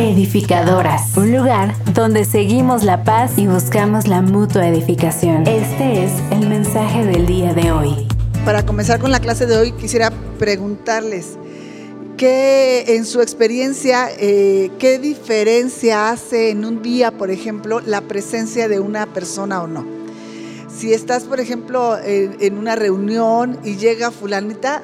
Edificadoras, un lugar donde seguimos la paz y buscamos la mutua edificación. Este es el mensaje del día de hoy. Para comenzar con la clase de hoy, quisiera preguntarles, ¿qué en su experiencia, eh, qué diferencia hace en un día, por ejemplo, la presencia de una persona o no? Si estás, por ejemplo, en, en una reunión y llega fulanita,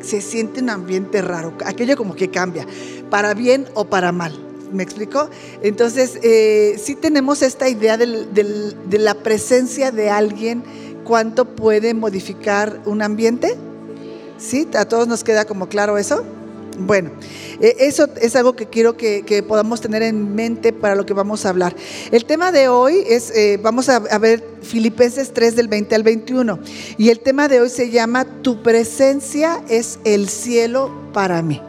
se siente un ambiente raro, aquello como que cambia, para bien o para mal. ¿Me explico? Entonces, eh, sí tenemos esta idea de la presencia de alguien, cuánto puede modificar un ambiente. ¿Sí? ¿A todos nos queda como claro eso? Bueno, eh, eso es algo que quiero que, podamos tener en mente para lo que vamos a hablar. El tema de hoy es, eh, vamos a, a, ver Filipenses 3 del 20 al 21, y el tema de hoy se llama Tu presencia es el cielo para mí.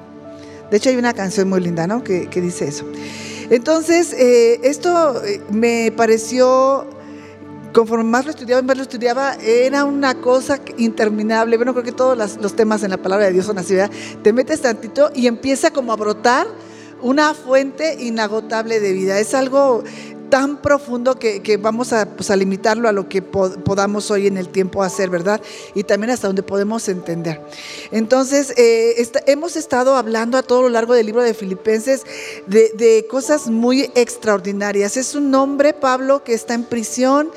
De hecho hay una canción muy linda, ¿no? Que, dice eso. Entonces, eh, esto me pareció conforme más lo estudiaba más lo estudiaba, era una cosa interminable. Bueno, creo que todos los temas en la palabra de Dios son así, ¿verdad? Te metes tantito y empieza como a brotar una fuente inagotable de vida. Es algo tan profundo que, vamos pues, a, limitarlo a lo que podamos hoy en el tiempo hacer, ¿verdad? Y también hasta donde podemos entender. Entonces, eh, hemos estado hablando a todo lo largo del libro de Filipenses de, de cosas muy extraordinarias. Es un hombre, Pablo, que está en prisión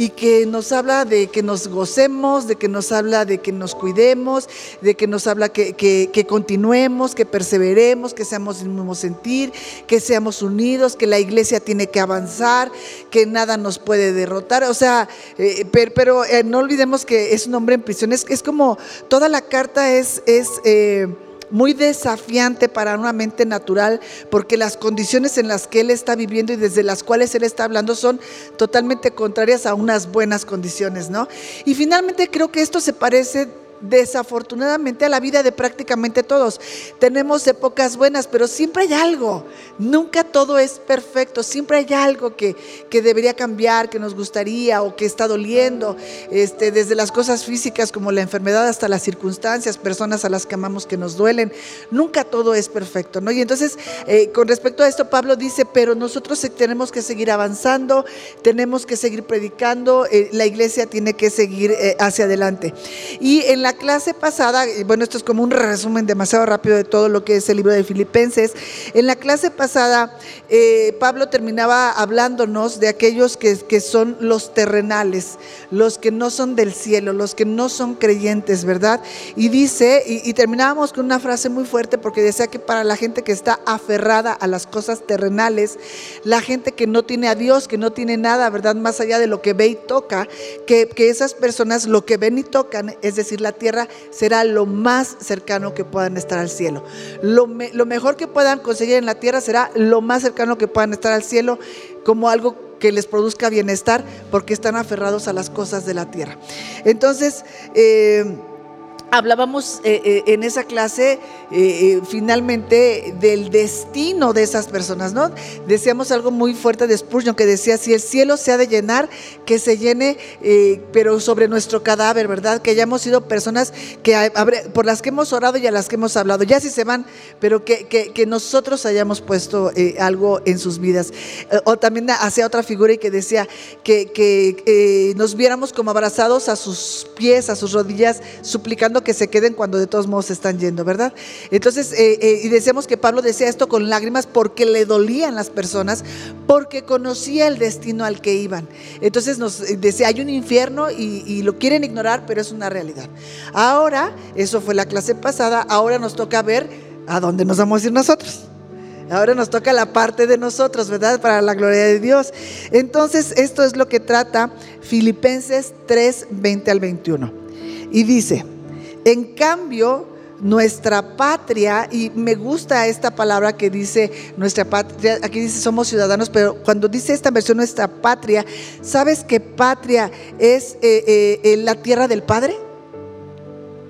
y que nos habla de que nos gocemos, de que nos habla de que nos cuidemos, de que nos habla que, que, continuemos, que perseveremos, que seamos del mismo sentir, que seamos unidos, que la iglesia tiene que avanzar, que nada nos puede derrotar. O sea, eh, pero, eh, no olvidemos que es un hombre en prisión. Es, es como toda la carta es... es eh, muy desafiante para una mente natural, porque las condiciones en las que él está viviendo y desde las cuales él está hablando son totalmente contrarias a unas buenas condiciones, ¿no? Y finalmente creo que esto se parece desafortunadamente a la vida de prácticamente todos. Tenemos épocas buenas, pero siempre hay algo. Nunca todo es perfecto. Siempre hay algo que, que debería cambiar, que nos gustaría o que está doliendo. Este, desde las cosas físicas como la enfermedad hasta las circunstancias, personas a las que amamos que nos duelen. Nunca todo es perfecto. ¿no? Y entonces, eh, con respecto a esto, Pablo dice, pero nosotros tenemos que seguir avanzando, tenemos que seguir predicando, eh, la iglesia tiene que seguir eh, hacia adelante. Y en la la clase pasada, bueno, esto es como un resumen demasiado rápido de todo lo que es el libro de Filipenses. En la clase pasada, eh, Pablo terminaba hablándonos de aquellos que, son los terrenales, los que no son del cielo, los que no son creyentes, ¿verdad? Y dice, y, y terminábamos con una frase muy fuerte porque decía que para la gente que está aferrada a las cosas terrenales, la gente que no tiene a Dios, que no tiene nada, ¿verdad? Más allá de lo que ve y toca, que, que esas personas lo que ven y tocan, es decir, la tierra será lo más cercano que puedan estar al cielo. Lo, mejor que puedan conseguir en la tierra será lo más cercano que puedan estar al cielo como algo que les produzca bienestar porque están aferrados a las cosas de la tierra. Entonces, eh, hablábamos eh, eh, en esa clase eh, finalmente del destino de esas personas, ¿no? Decíamos algo muy fuerte de Spurgeon que decía, si el cielo se ha de llenar, que se llene, pero sobre nuestro cadáver, ¿verdad? Que hayamos sido personas que, por las que hemos orado y a las que hemos hablado, ya si se van, pero que, que, nosotros hayamos puesto algo en sus vidas. o también hacía otra figura y que decía que, que nos viéramos como abrazados a sus pies, a sus rodillas, suplicando que se queden cuando de todos modos están yendo, ¿verdad? Entonces, eh, eh, y decíamos que Pablo decía esto con lágrimas porque le dolían las personas, porque conocía el destino al que iban. Entonces nos decía, hay un infierno y, y lo quieren ignorar, pero es una realidad. Ahora, eso fue la clase pasada, ahora nos toca ver a dónde nos vamos a ir nosotros. Ahora nos toca la parte de nosotros, ¿verdad? Para la gloria de Dios. Entonces, esto es lo que trata Filipenses 3, 20 al 21. Y dice, en cambio, nuestra patria, y me gusta esta palabra que dice nuestra patria, aquí dice somos ciudadanos, pero cuando dice esta versión nuestra patria, ¿sabes que patria es eh, eh, la tierra del Padre?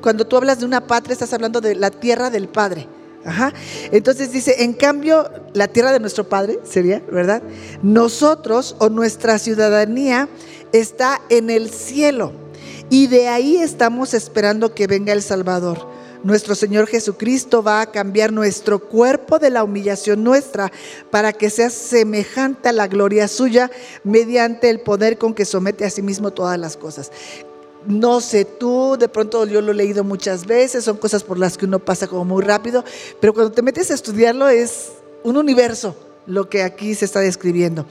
Cuando tú hablas de una patria, estás hablando de la tierra del Padre. Ajá. Entonces dice, en cambio, la tierra de nuestro Padre sería, ¿verdad? Nosotros o nuestra ciudadanía está en el cielo y de ahí estamos esperando que venga el Salvador, nuestro Señor Jesucristo va a cambiar nuestro cuerpo de la humillación nuestra para que sea semejante a la gloria suya mediante el poder con que somete a sí mismo todas las cosas. No sé tú, de pronto yo lo he leído muchas veces, son cosas por las que uno pasa como muy rápido, pero cuando te metes a estudiarlo es un universo lo que aquí se está describiendo.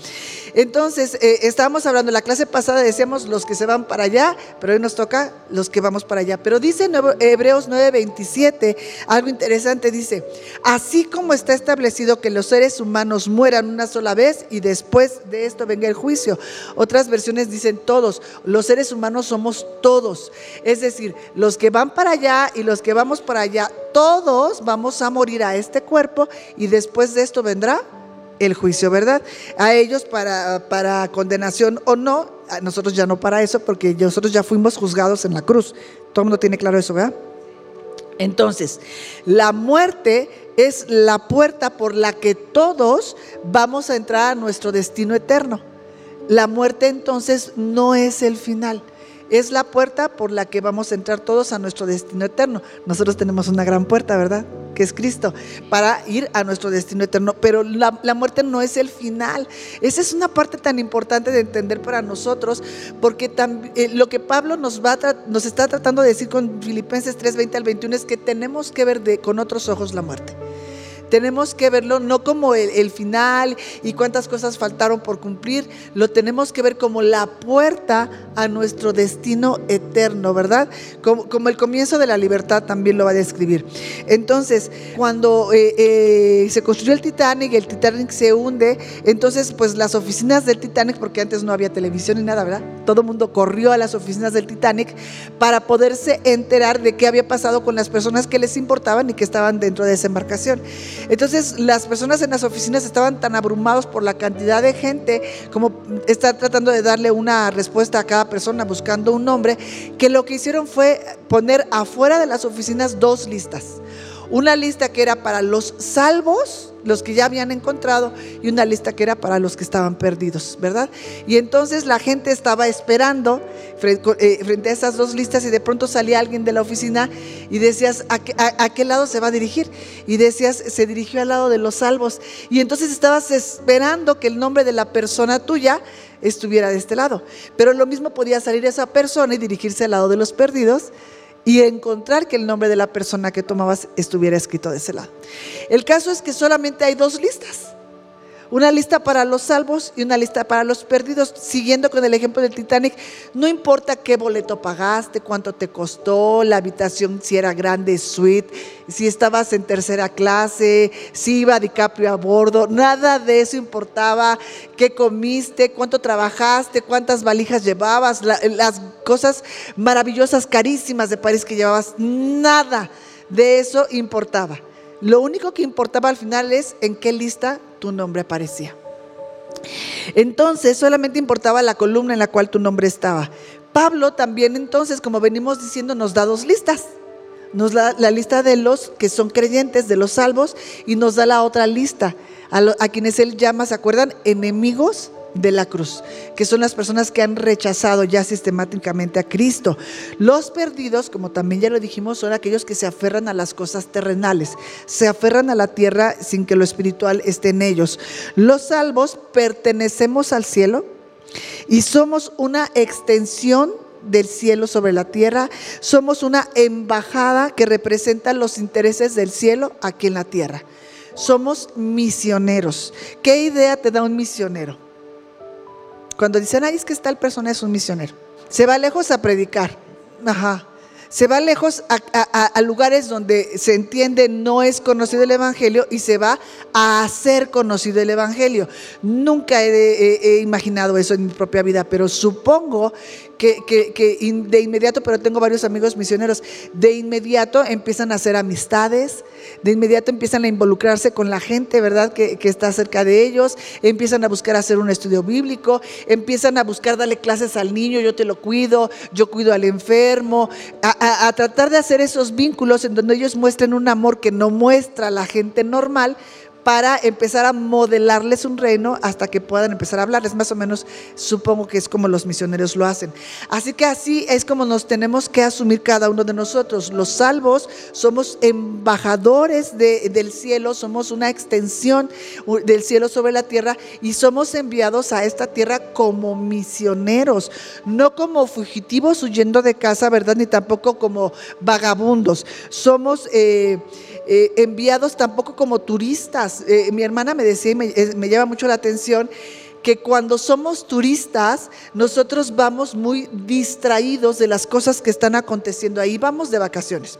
Entonces, eh, estábamos hablando, la clase pasada decíamos los que se van para allá, pero hoy nos toca los que vamos para allá. Pero dice Hebreos 9:27, algo interesante, dice, así como está establecido que los seres humanos mueran una sola vez y después de esto venga el juicio. Otras versiones dicen todos, los seres humanos somos todos. Es decir, los que van para allá y los que vamos para allá, todos vamos a morir a este cuerpo y después de esto vendrá el juicio, ¿verdad? A ellos para, para condenación o no, a nosotros ya no para eso, porque nosotros ya fuimos juzgados en la cruz. Todo el mundo tiene claro eso, ¿verdad? Entonces, la muerte es la puerta por la que todos vamos a entrar a nuestro destino eterno. La muerte entonces no es el final es la puerta por la que vamos a entrar todos a nuestro destino eterno. Nosotros tenemos una gran puerta, ¿verdad? Que es Cristo, para ir a nuestro destino eterno. Pero la, muerte no es el final. Esa es una parte tan importante de entender para nosotros, porque eh, lo que Pablo nos, va nos está tratando de decir con Filipenses 3, 20 al 21 es que tenemos que ver con otros ojos la muerte. Tenemos que verlo no como el, final y cuántas cosas faltaron por cumplir, lo tenemos que ver como la puerta a nuestro destino eterno, ¿verdad? Como, el comienzo de la libertad también lo va a describir. Entonces, cuando eh, eh, se construyó el Titanic, el Titanic se hunde, entonces pues las oficinas del Titanic, porque antes no había televisión ni nada, ¿verdad? Todo el mundo corrió a las oficinas del Titanic para poderse enterar de qué había pasado con las personas que les importaban y que estaban dentro de esa embarcación. Entonces las personas en las oficinas estaban tan abrumados por la cantidad de gente como estar tratando de darle una respuesta a cada persona buscando un nombre, que lo que hicieron fue poner afuera de las oficinas dos listas. Una lista que era para los salvos, los que ya habían encontrado, y una lista que era para los que estaban perdidos, ¿verdad? Y entonces la gente estaba esperando eh, frente a esas dos listas y de pronto salía alguien de la oficina y decías, ¿a qué, lado se va a dirigir? Y decías, se dirigió al lado de los salvos. Y entonces estabas esperando que el nombre de la persona tuya estuviera de este lado. Pero lo mismo podía salir esa persona y dirigirse al lado de los perdidos y encontrar que el nombre de la persona que tomabas estuviera escrito de ese lado. El caso es que solamente hay dos listas. Una lista para los salvos y una lista para los perdidos. Siguiendo con el ejemplo del Titanic, no importa qué boleto pagaste, cuánto te costó, la habitación si era grande, suite, si estabas en tercera clase, si iba DiCaprio a bordo, nada de eso importaba. ¿Qué comiste? ¿Cuánto trabajaste? ¿Cuántas valijas llevabas? las cosas maravillosas, carísimas de París que llevabas, nada de eso importaba. Lo único que importaba al final es en qué lista tu nombre aparecía. Entonces solamente importaba la columna en la cual tu nombre estaba. Pablo también entonces, como venimos diciendo, nos da dos listas. Nos da la lista de los que son creyentes, de los salvos, y nos da la otra lista, a, a quienes él llama, ¿se acuerdan? Enemigos de la cruz, que son las personas que han rechazado ya sistemáticamente a Cristo. Los perdidos, como también ya lo dijimos, son aquellos que se aferran a las cosas terrenales, se aferran a la tierra sin que lo espiritual esté en ellos. Los salvos pertenecemos al cielo y somos una extensión del cielo sobre la tierra, somos una embajada que representa los intereses del cielo aquí en la tierra. Somos misioneros. ¿Qué idea te da un misionero? Cuando dicen, ay, es que el persona es un misionero. Se va lejos a predicar. Ajá. Se va lejos a, lugares donde se entiende no es conocido el Evangelio y se va a hacer conocido el Evangelio. Nunca he imaginado eso en mi propia vida, pero supongo que, de inmediato, pero tengo varios amigos misioneros, de inmediato empiezan a hacer amistades, de inmediato empiezan a involucrarse con la gente, ¿verdad? Que, está cerca de ellos, empiezan a buscar hacer un estudio bíblico, empiezan a buscar darle clases al niño, yo te lo cuido, yo cuido al enfermo, a, a tratar de hacer esos vínculos en donde ellos muestren un amor que no muestra la gente normal para empezar a modelarles un reino hasta que puedan empezar a hablarles. Más o menos supongo que es como los misioneros lo hacen. Así que así es como nos tenemos que asumir cada uno de nosotros. Los salvos somos embajadores del cielo, somos una extensión del cielo sobre la tierra y somos enviados a esta tierra como misioneros, no como fugitivos huyendo de casa, ¿verdad? Ni tampoco como vagabundos. Somos... Eh, eh, enviados tampoco como turistas. Eh, mi hermana me decía y me, me llama mucho la atención que cuando somos turistas, nosotros vamos muy distraídos de las cosas que están aconteciendo ahí, vamos de vacaciones.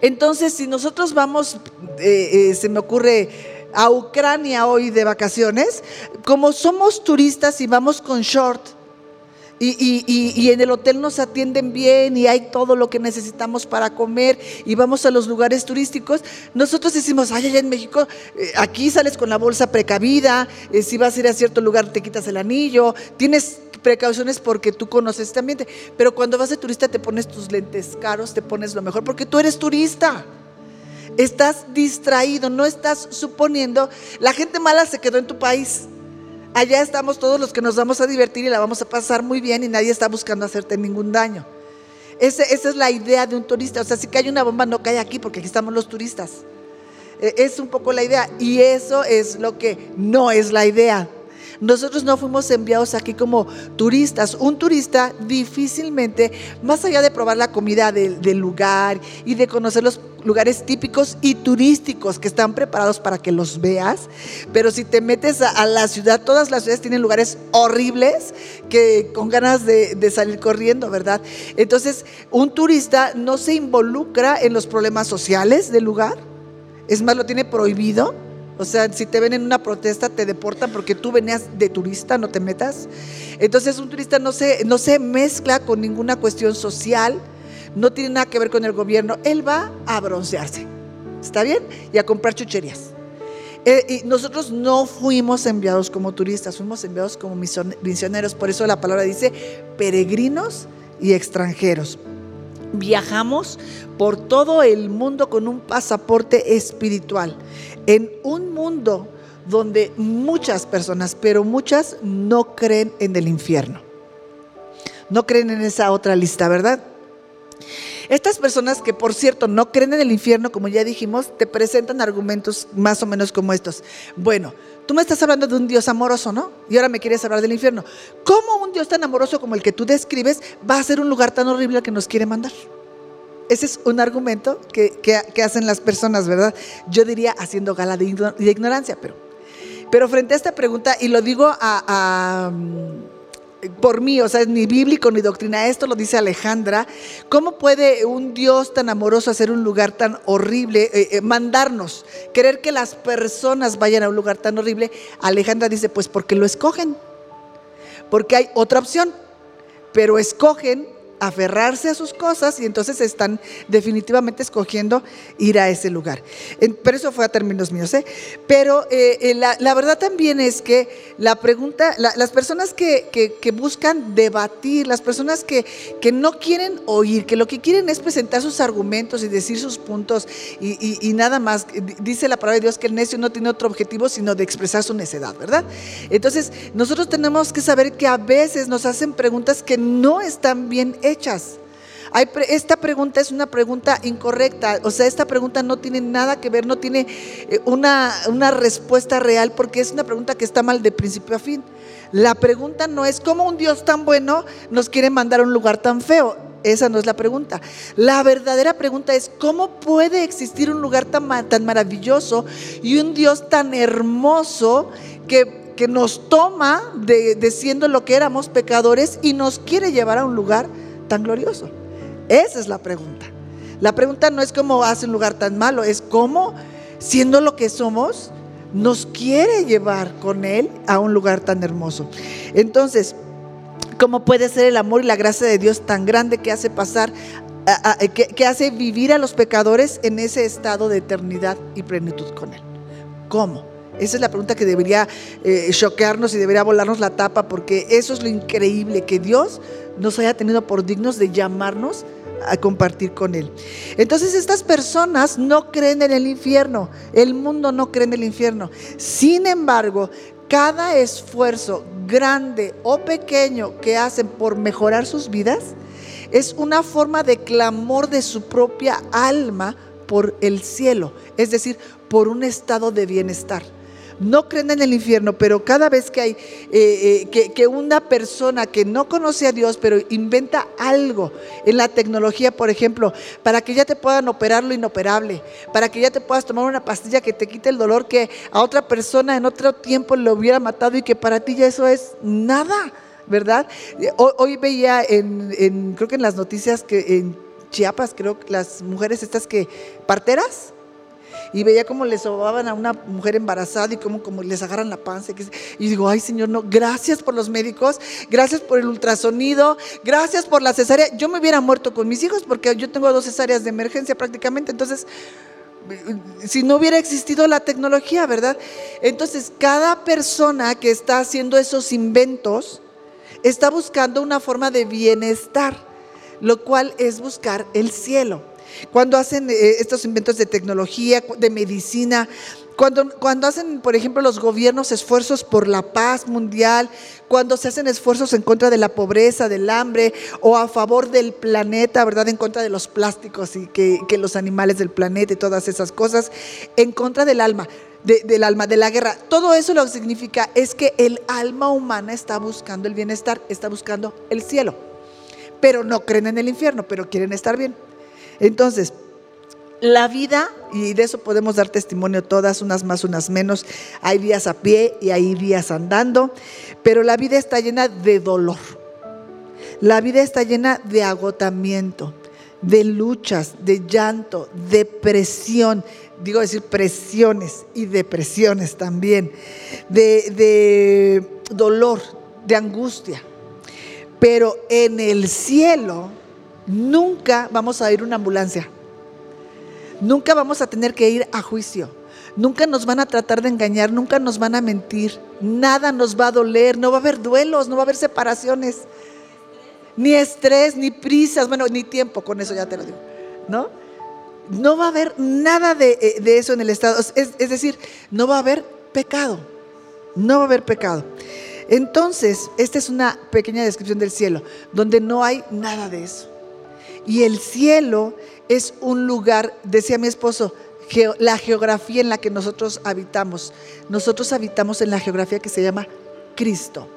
Entonces, si nosotros vamos, eh, se me ocurre, a Ucrania hoy de vacaciones, como somos turistas y vamos con short, y, en el hotel nos atienden bien y hay todo lo que necesitamos para comer y vamos a los lugares turísticos. Nosotros decimos, ay, allá en México, eh, aquí sales con la bolsa precavida, eh, si vas a ir a cierto lugar te quitas el anillo, tienes precauciones porque tú conoces este ambiente. Pero cuando vas de turista te pones tus lentes caros, te pones lo mejor porque tú eres turista. Estás distraído, no estás suponiendo, la gente mala se quedó en tu país Allá estamos todos los que nos vamos a divertir y la vamos a pasar muy bien y nadie está buscando hacerte ningún daño. esa es la idea de un turista. O sea, si cae una bomba, no cae aquí porque aquí estamos los turistas. E, es un poco la idea. Y eso es lo que no es la idea. Nosotros no fuimos enviados aquí como turistas. Un turista difícilmente, más allá de probar la comida del, lugar y de conocer los lugares típicos y turísticos que están preparados para que los veas, pero si te metes a, la ciudad, todas las ciudades tienen lugares horribles que con ganas de, salir corriendo, ¿verdad? Entonces, un turista no se involucra en los problemas sociales del lugar, es más, lo tiene prohibido o sea, si te ven en una protesta, te deportan porque tú venías de turista, no te metas. Entonces, un turista no se, no se mezcla con ninguna cuestión social, no tiene nada que ver con el gobierno. Él va a broncearse, ¿está bien? Y a comprar chucherías. Eh, y nosotros no fuimos enviados como turistas, fuimos enviados como misioneros. Por eso la palabra dice peregrinos y extranjeros. Viajamos por todo el mundo con un pasaporte espiritual en un mundo donde muchas personas, pero muchas no creen en el infierno. No creen en esa otra lista, ¿verdad? Estas personas que, por cierto, no creen en el infierno, como ya dijimos, te presentan argumentos más o menos como estos. Bueno, tú me estás hablando de un Dios amoroso, ¿no? Y ahora me quieres hablar del infierno. ¿Cómo un Dios tan amoroso como el que tú describes va a ser un lugar tan horrible que nos quiere mandar? Ese es un argumento que, hacen las personas, ¿verdad? Yo diría haciendo gala de, ignorancia, pero, pero frente a esta pregunta, y lo digo a, por mí, o sea, es ni bíblico ni doctrina, esto lo dice Alejandra, ¿cómo puede un Dios tan amoroso hacer un lugar tan horrible, eh, eh, mandarnos, querer que las personas vayan a un lugar tan horrible? Alejandra dice, pues porque lo escogen, porque hay otra opción, pero escogen aferrarse a sus cosas y entonces están definitivamente escogiendo ir a ese lugar. Pero eso fue a términos míos. ¿eh? Pero eh, eh, la, verdad también es que la pregunta, las personas que, buscan debatir, las personas que, que, no quieren oír, que lo que quieren es presentar sus argumentos y decir sus puntos y, nada más, dice la palabra de Dios que el necio no tiene otro objetivo sino de expresar su necedad, ¿verdad? Entonces nosotros tenemos que saber que a veces nos hacen preguntas que no están bien hechas esta pregunta es una pregunta incorrecta, o sea, esta pregunta no tiene nada que ver, no tiene eh, una, una respuesta real porque es una pregunta que está mal de principio a fin. La pregunta no es cómo un Dios tan bueno nos quiere mandar a un lugar tan feo. Esa no es la pregunta. La verdadera pregunta es, ¿cómo puede existir un lugar tan, tan maravilloso y un Dios tan hermoso que, que nos toma de, de, siendo lo que éramos pecadores y nos quiere llevar a un lugar tan glorioso? Esa es la pregunta. La pregunta no es cómo hace un lugar tan malo, es cómo, siendo lo que somos, nos quiere llevar con Él a un lugar tan hermoso. Entonces, ¿cómo puede ser el amor y la gracia de Dios tan grande que hace pasar, que, hace vivir a los pecadores en ese estado de eternidad y plenitud con Él? ¿Cómo? Esa es la pregunta que debería eh, choquearnos y debería volarnos la tapa, porque eso es lo increíble, que Dios nos haya tenido por dignos de llamarnos a compartir con Él. Entonces estas personas no creen en el infierno, el mundo no cree en el infierno. Sin embargo, cada esfuerzo grande o pequeño que hacen por mejorar sus vidas es una forma de clamor de su propia alma por el cielo, es decir, por un estado de bienestar no creen en el infierno, pero cada vez que hay eh, eh, que, una persona que no conoce a Dios, pero inventa algo en la tecnología, por ejemplo, para que ya te puedan operar lo inoperable, para que ya te puedas tomar una pastilla que te quite el dolor que a otra persona en otro tiempo le hubiera matado y que para ti ya eso es nada, ¿verdad? Hoy, veía en, creo que en las noticias que en Chiapas, creo que las mujeres estas que, parteras, y veía cómo le sobaban a una mujer embarazada y cómo, como les agarran la panza. Y digo, ay Señor, no, gracias por los médicos, gracias por el ultrasonido, gracias por la cesárea. Yo me hubiera muerto con mis hijos porque yo tengo dos cesáreas de emergencia prácticamente, entonces si no hubiera existido la tecnología, ¿verdad? Entonces, cada persona que está haciendo esos inventos está buscando una forma de bienestar, lo cual es buscar el cielo. Cuando hacen eh, estos inventos de tecnología, de medicina, cuando, cuando, hacen, por ejemplo, los gobiernos esfuerzos por la paz mundial, cuando se hacen esfuerzos en contra de la pobreza, del hambre o a favor del planeta, ¿verdad? En contra de los plásticos y que, los animales del planeta y todas esas cosas, en contra del alma, del alma, de la guerra. Todo eso lo que significa es que el alma humana está buscando el bienestar, está buscando el cielo. Pero no creen en el infierno, pero quieren estar bien. Entonces, la vida, y de eso podemos dar testimonio todas, unas más, unas menos, hay días a pie y hay días andando, pero la vida está llena de dolor. La vida está llena de agotamiento, de luchas, de llanto, de presión, digo decir presiones y depresiones también, de, de dolor, de angustia. Pero en el cielo, Nunca vamos a ir una ambulancia. Nunca vamos a tener que ir a juicio. Nunca nos van a tratar de engañar, nunca nos van a mentir. Nada nos va a doler, no va a haber duelos, no va a haber separaciones. Ni estrés, ni prisas, bueno, ni tiempo, con eso ya te lo digo. ¿No? No va a haber nada de, eh, eso en el estado. es decir, no va a haber pecado. No va a haber pecado. Entonces, esta es una pequeña descripción del cielo, donde no hay nada de eso. Y el cielo es un lugar, decía mi esposo, la geografía en la que nosotros habitamos. Nosotros habitamos en la geografía que se llama Cristo.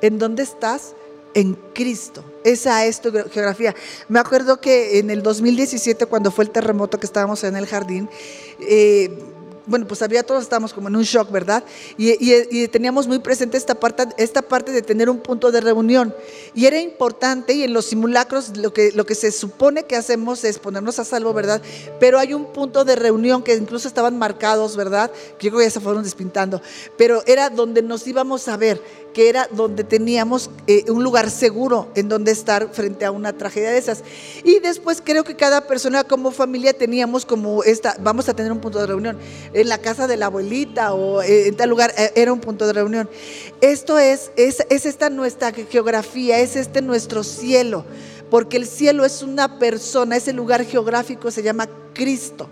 ¿En dónde estás? En Cristo. Esa es tu geografía. Me acuerdo que en el 2017, cuando fue el terremoto que estábamos en el jardín, eh, bueno, pues había todos estábamos como en un shock, ¿verdad? Y, teníamos muy presente esta parte, esta parte de tener un punto de reunión. Y era importante, y en los simulacros lo que, lo que se supone que hacemos es ponernos a salvo, ¿verdad? Pero hay un punto de reunión que incluso estaban marcados, ¿verdad? Yo creo que ya se fueron despintando. Pero era donde nos íbamos a ver que era donde teníamos eh, un lugar seguro en donde estar frente a una tragedia de esas. Y después creo que cada persona como familia teníamos como esta, vamos a tener un punto de reunión, en la casa de la abuelita o eh, en tal lugar eh, era un punto de reunión. Esto es, es, es esta nuestra geografía, es este nuestro cielo, porque el cielo es una persona, ese lugar geográfico se llama Cristo.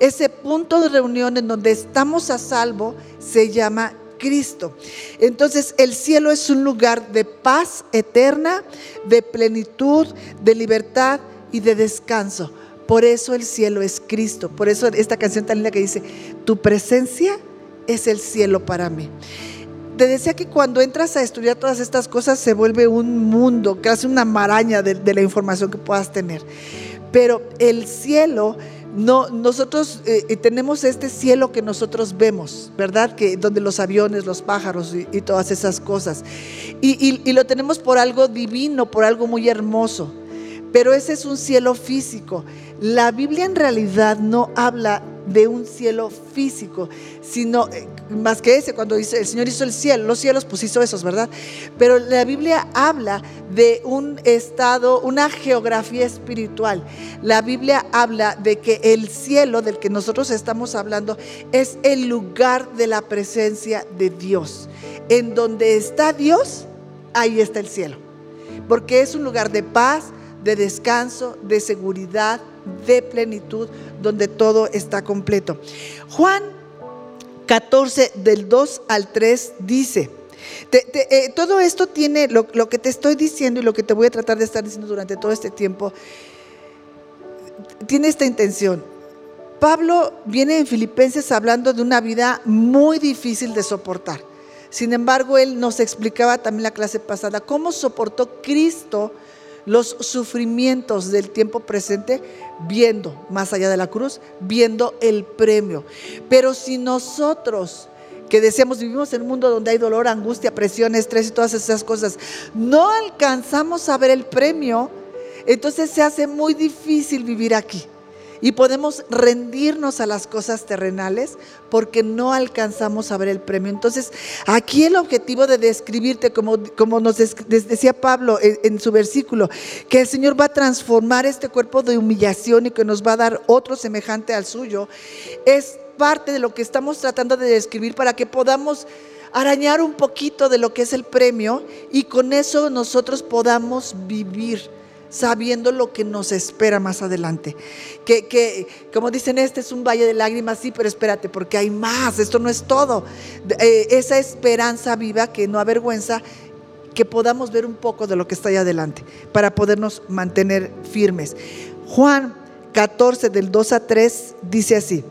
Ese punto de reunión en donde estamos a salvo se llama Cristo. Entonces el cielo es un lugar de paz eterna, de plenitud, de libertad y de descanso. Por eso el cielo es Cristo. Por eso esta canción tan linda que dice, tu presencia es el cielo para mí. Te decía que cuando entras a estudiar todas estas cosas se vuelve un mundo, casi una maraña de, de la información que puedas tener. Pero el cielo no, nosotros eh, eh, tenemos este cielo que nosotros vemos, ¿verdad? Que donde los aviones, los pájaros y, todas esas cosas. y, lo tenemos por algo divino, por algo muy hermoso. Pero ese es un cielo físico. La Biblia en realidad no habla de un cielo físico, sino eh, más que ese, cuando dice el Señor hizo el cielo, los cielos pues hizo esos, ¿verdad? Pero la Biblia habla de un estado, una geografía espiritual. La Biblia habla de que el cielo del que nosotros estamos hablando es el lugar de la presencia de Dios. En donde está Dios, ahí está el cielo. Porque es un lugar de paz, de descanso, de seguridad, de plenitud, donde todo está completo. Juan 14 del 2 al 3 dice, eh, todo esto tiene, lo, lo que te estoy diciendo y lo que te voy a tratar de estar diciendo durante todo este tiempo, tiene esta intención. Pablo viene en Filipenses hablando de una vida muy difícil de soportar. Sin embargo, él nos explicaba también la clase pasada cómo soportó Cristo los sufrimientos del tiempo presente viendo más allá de la cruz, viendo el premio. Pero si nosotros que decíamos vivimos en un mundo donde hay dolor, angustia, presión, estrés y todas esas cosas, no alcanzamos a ver el premio, entonces se hace muy difícil vivir aquí. Y podemos rendirnos a las cosas terrenales porque no alcanzamos a ver el premio. Entonces, aquí el objetivo de describirte, como, como nos decía Pablo en, en, su versículo, que el Señor va a transformar este cuerpo de humillación y que nos va a dar otro semejante al suyo, es parte de lo que estamos tratando de describir para que podamos arañar un poquito de lo que es el premio y con eso nosotros podamos vivir sabiendo lo que nos espera más adelante. Que, que, como dicen, este es un valle de lágrimas, sí, pero espérate, porque hay más, esto no es todo. Eh, esa esperanza viva que no avergüenza, que podamos ver un poco de lo que está ahí adelante, para podernos mantener firmes. Juan 14, del 2 a 3, dice así,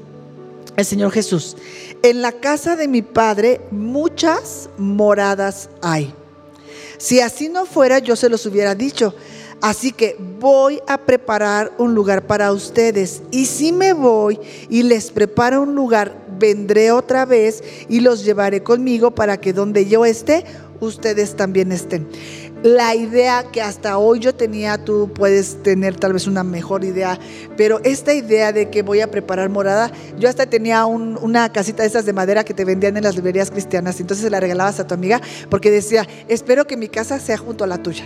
el Señor Jesús, en la casa de mi Padre muchas moradas hay. Si así no fuera, yo se los hubiera dicho Así que voy a preparar un lugar para ustedes. Y si me voy y les preparo un lugar, vendré otra vez y los llevaré conmigo para que donde yo esté, ustedes también estén. La idea que hasta hoy yo tenía, tú puedes tener tal vez una mejor idea, pero esta idea de que voy a preparar morada, yo hasta tenía una casita de esas de madera que te vendían en las librerías cristianas, entonces se la regalabas a tu amiga porque decía, espero que mi casa sea junto a la tuya.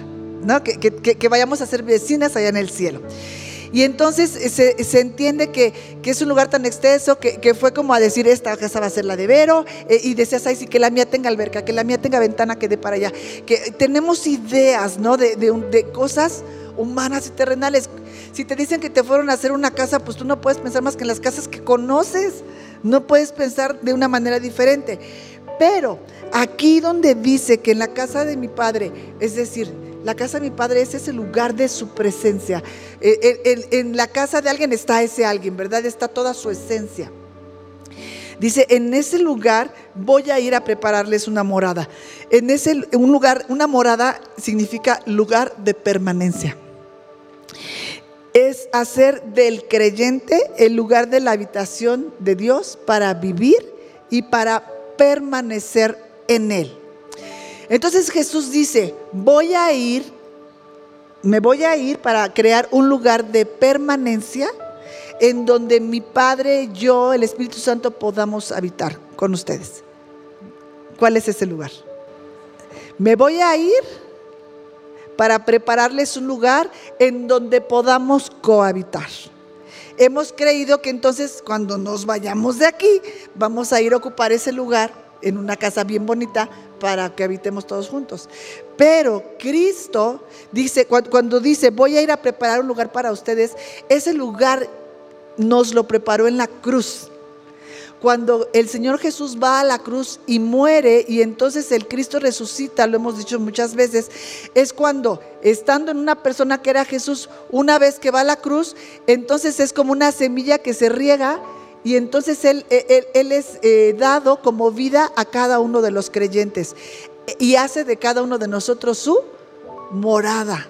Que, vayamos a ser vecinas allá en el cielo. Y entonces eh, se, entiende que, es un lugar tan extenso que, fue como a decir, esta casa va a ser la de Vero, eh, y decías, ay, sí, que la mía tenga alberca, que la mía tenga ventana que dé para allá. Que tenemos ideas, ¿no? De, de, cosas humanas y terrenales. Si te dicen que te fueron a hacer una casa, pues tú no puedes pensar más que en las casas que conoces. No puedes pensar de una manera diferente. Pero aquí donde dice que en la casa de mi padre, es decir, la casa de mi padre es ese lugar de su presencia. Eh, en, la casa de alguien está ese alguien, ¿verdad? Está toda su esencia. Dice, en ese lugar voy a ir a prepararles una morada. En ese un lugar, una morada significa lugar de permanencia. Es hacer del creyente el lugar de la habitación de Dios para vivir y para permanecer en él. Entonces Jesús dice, voy a ir, me voy a ir para crear un lugar de permanencia en donde mi Padre, yo, el Espíritu Santo podamos habitar con ustedes. ¿Cuál es ese lugar? Me voy a ir para prepararles un lugar en donde podamos cohabitar. Hemos creído que entonces cuando nos vayamos de aquí vamos a ir a ocupar ese lugar en una casa bien bonita para que habitemos todos juntos. Pero Cristo dice, cuando dice, voy a ir a preparar un lugar para ustedes, ese lugar nos lo preparó en la cruz. Cuando el Señor Jesús va a la cruz y muere y entonces el Cristo resucita, lo hemos dicho muchas veces, es cuando estando en una persona que era Jesús, una vez que va a la cruz, entonces es como una semilla que se riega y entonces Él, él, es eh, dado como vida a cada uno de los creyentes y hace de cada uno de nosotros su morada,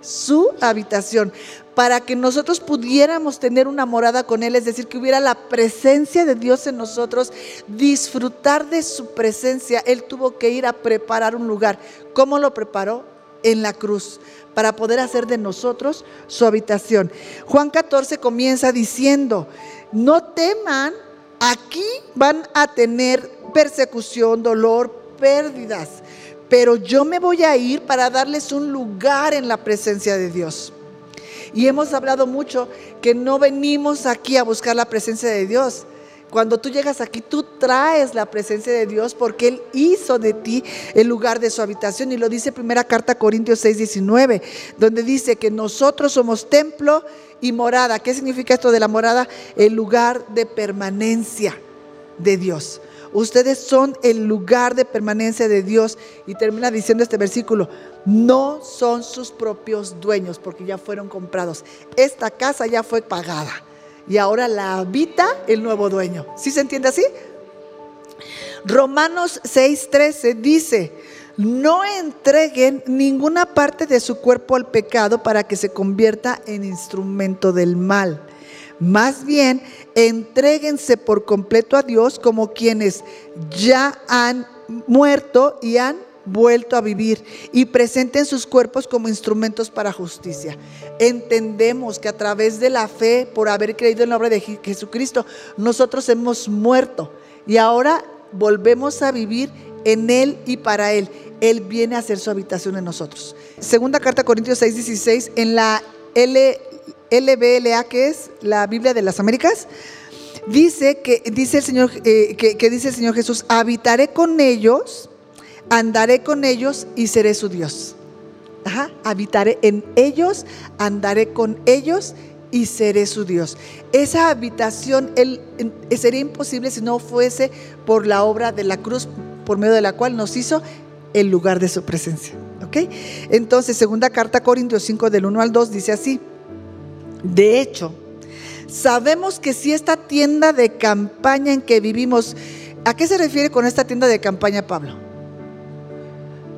su habitación, para que nosotros pudiéramos tener una morada con Él, es decir, que hubiera la presencia de Dios en nosotros, disfrutar de su presencia. Él tuvo que ir a preparar un lugar. ¿Cómo lo preparó? En la cruz para poder hacer de nosotros su habitación. Juan 14 comienza diciendo, no teman, aquí van a tener persecución, dolor, pérdidas, pero yo me voy a ir para darles un lugar en la presencia de Dios. Y hemos hablado mucho que no venimos aquí a buscar la presencia de Dios. Cuando tú llegas aquí, tú traes la presencia de Dios porque Él hizo de ti el lugar de su habitación. Y lo dice primera carta Corintios 6, 19, donde dice que nosotros somos templo y morada. ¿Qué significa esto de la morada? El lugar de permanencia de Dios. Ustedes son el lugar de permanencia de Dios. Y termina diciendo este versículo, no son sus propios dueños porque ya fueron comprados. Esta casa ya fue pagada y ahora la habita el nuevo dueño. ¿Sí se entiende así? Romanos 6:13 dice, no entreguen ninguna parte de su cuerpo al pecado para que se convierta en instrumento del mal. Más bien, entréguense por completo a Dios como quienes ya han muerto y han vuelto a vivir y presenten sus cuerpos como instrumentos para justicia. Entendemos que a través de la fe, por haber creído en la obra de Jesucristo, nosotros hemos muerto y ahora volvemos a vivir en Él y para Él. Él viene a hacer su habitación en nosotros. Segunda carta Corintios 6, 16, en la L, LBLA, que es la Biblia de las Américas, dice que dice el Señor, eh, que dice el Señor Jesús, habitaré con ellos andaré con ellos y seré su Dios. habitaré en ellos, andaré con ellos y seré su Dios. Esa habitación él, sería imposible si no fuese por la obra de la cruz, por medio de la cual nos hizo el lugar de su presencia. ¿Ok? Entonces, segunda carta Corintios 5 del 1 al 2 dice así. De hecho, sabemos que si esta tienda de campaña en que vivimos, ¿a qué se refiere con esta tienda de campaña, Pablo?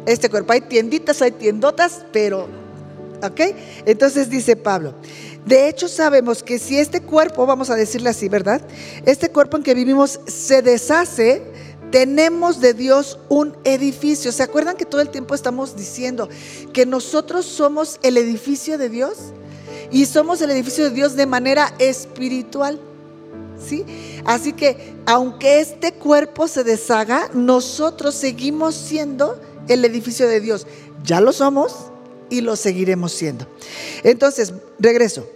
Este cuerpo. Hay tienditas, hay tiendotas, pero, ¿ok? Entonces dice Pablo, de hecho sabemos que si este cuerpo, vamos a decirle así, ¿verdad? Este cuerpo en que vivimos se deshace, tenemos de Dios un edificio. ¿Se acuerdan que todo el tiempo estamos diciendo que nosotros somos el edificio de Dios? Y somos el edificio de Dios de manera espiritual. ¿Sí? Así que aunque este cuerpo se deshaga, nosotros seguimos siendo el edificio de Dios. Ya lo somos y lo seguiremos siendo. Entonces, regreso.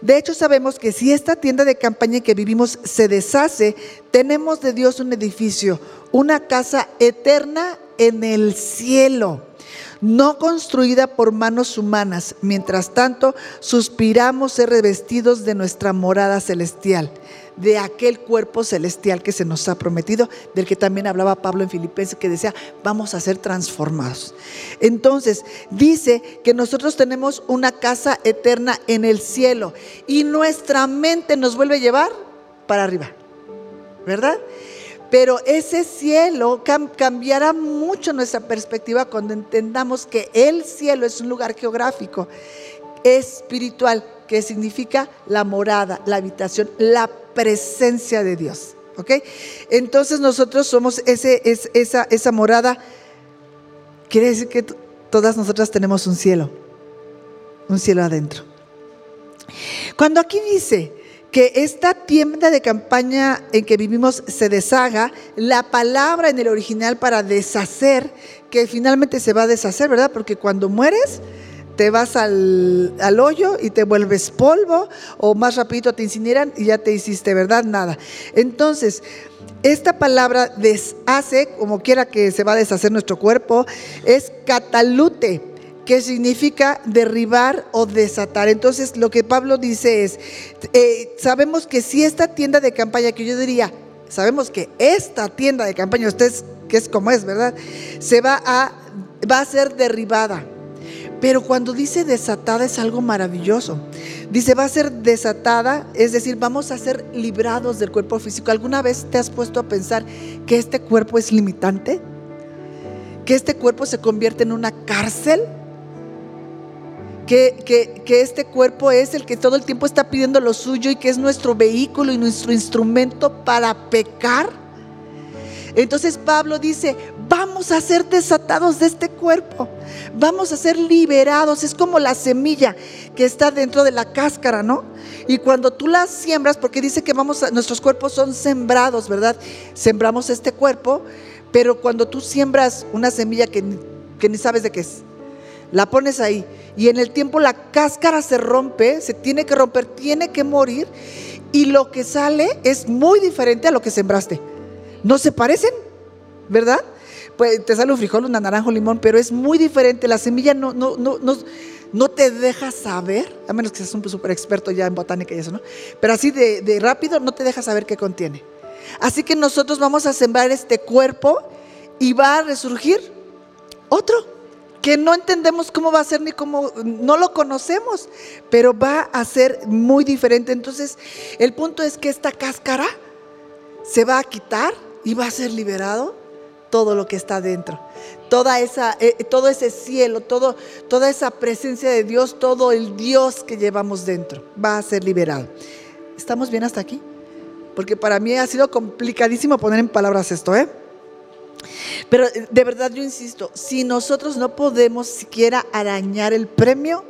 De hecho, sabemos que si esta tienda de campaña en que vivimos se deshace, tenemos de Dios un edificio, una casa eterna en el cielo, no construida por manos humanas. Mientras tanto, suspiramos ser revestidos de nuestra morada celestial de aquel cuerpo celestial que se nos ha prometido, del que también hablaba Pablo en Filipenses, que decía, vamos a ser transformados. Entonces, dice que nosotros tenemos una casa eterna en el cielo y nuestra mente nos vuelve a llevar para arriba, ¿verdad? Pero ese cielo cambiará mucho nuestra perspectiva cuando entendamos que el cielo es un lugar geográfico, espiritual, que significa la morada, la habitación, la presencia de Dios. ¿Ok? Entonces nosotros somos ese, esa, esa morada. Quiere decir que todas nosotras tenemos un cielo, un cielo adentro. Cuando aquí dice que esta tienda de campaña en que vivimos se deshaga, la palabra en el original para deshacer, que finalmente se va a deshacer, ¿verdad? Porque cuando mueres, te vas al, hoyo y te vuelves polvo o más rapidito te incineran y ya te hiciste, ¿verdad? Nada. Entonces, esta palabra deshace, como quiera que se va a deshacer nuestro cuerpo, es catalute, que significa derribar o desatar. Entonces, lo que Pablo dice es, eh, sabemos que si esta tienda de campaña, que yo diría, sabemos que esta tienda de campaña, ustedes, que es como es, ¿verdad? Se va a, va a ser derribada pero cuando dice desatada es algo maravilloso. Dice, va a ser desatada, es decir, vamos a ser librados del cuerpo físico. ¿Alguna vez te has puesto a pensar que este cuerpo es limitante? ¿Que este cuerpo se convierte en una cárcel? Que, que, que, este cuerpo es el que todo el tiempo está pidiendo lo suyo y que es nuestro vehículo y nuestro instrumento para pecar. Entonces Pablo dice, vamos a ser desatados de este cuerpo, vamos a ser liberados. Es como la semilla que está dentro de la cáscara, ¿no? Y cuando tú la siembras, porque dice que vamos a, nuestros cuerpos son sembrados, ¿verdad? Sembramos este cuerpo, pero cuando tú siembras una semilla que, que ni sabes de qué es, la pones ahí y en el tiempo la cáscara se rompe, se tiene que romper, tiene que morir y lo que sale es muy diferente a lo que sembraste. ¿No se parecen? ¿Verdad? Pues te sale un frijol, una naranja, limón, pero es muy diferente. La semilla no, no, no, no, no te deja saber, a menos que seas un súper experto ya en botánica y eso, ¿no? Pero así de rápido no te deja saber qué contiene. Así que nosotros vamos a sembrar este cuerpo y va a resurgir otro que no entendemos cómo va a ser ni cómo, no lo conocemos, pero va a ser muy diferente. Entonces, el punto es que esta cáscara se va a quitar y va a ser liberado todo lo que está dentro. Toda esa, eh, todo ese cielo, todo, toda esa presencia de Dios, todo el Dios que llevamos dentro va a ser liberado. ¿Estamos bien hasta aquí? Porque para mí ha sido complicadísimo poner en palabras esto, ¿eh? Pero eh, de verdad yo insisto, si nosotros no podemos siquiera arañar el premio,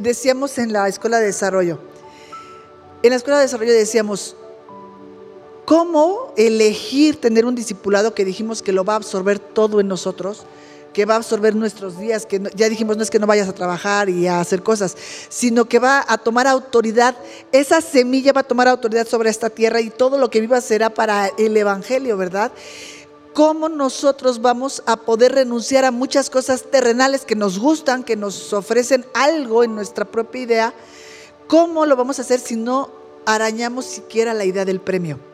decíamos en la escuela de desarrollo, en la escuela de desarrollo decíamos, ¿cómo elegir tener un discipulado que dijimos que lo va a absorber todo en nosotros? que va a absorber nuestros días, que ya dijimos no es que no vayas a trabajar y a hacer cosas, sino que va a tomar autoridad, esa semilla va a tomar autoridad sobre esta tierra y todo lo que viva será para el Evangelio, ¿verdad? cómo nosotros vamos a poder renunciar a muchas cosas terrenales que nos gustan, que nos ofrecen algo en nuestra propia idea. ¿Cómo lo vamos a hacer si no arañamos siquiera la idea del premio?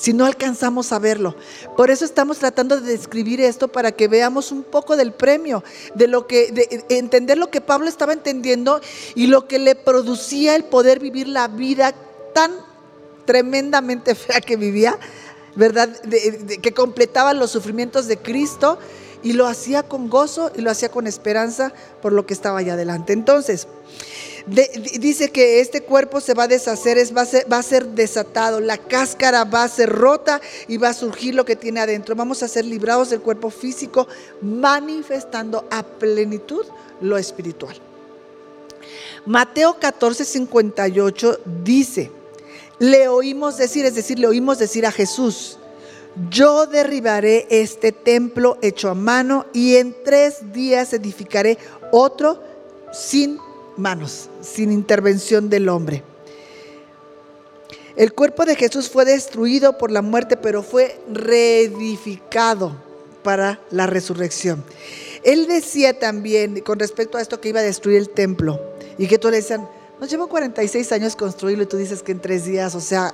Si no alcanzamos a verlo. Por eso estamos tratando de describir esto para que veamos un poco del premio, de lo que de entender lo que Pablo estaba entendiendo y lo que le producía el poder vivir la vida tan tremendamente fea que vivía ¿verdad? que completaba los sufrimientos de Cristo y lo hacía con gozo y lo hacía con esperanza por lo que estaba allá adelante. Entonces, dice que este cuerpo se va a deshacer, es, va, a ser, va a ser desatado, la cáscara va a ser rota y va a surgir lo que tiene adentro. Vamos a ser librados del cuerpo físico, manifestando a plenitud lo espiritual. Mateo 14, 58 dice, le oímos decir, es decir, le oímos decir a Jesús, yo derribaré este templo hecho a mano y en tres días edificaré otro sin manos, sin intervención del hombre. El cuerpo de Jesús fue destruido por la muerte, pero fue reedificado para la resurrección. Él decía también con respecto a esto que iba a destruir el templo y que todos le decían, nos llevó 46 años construirlo y tú dices que en tres días, o sea,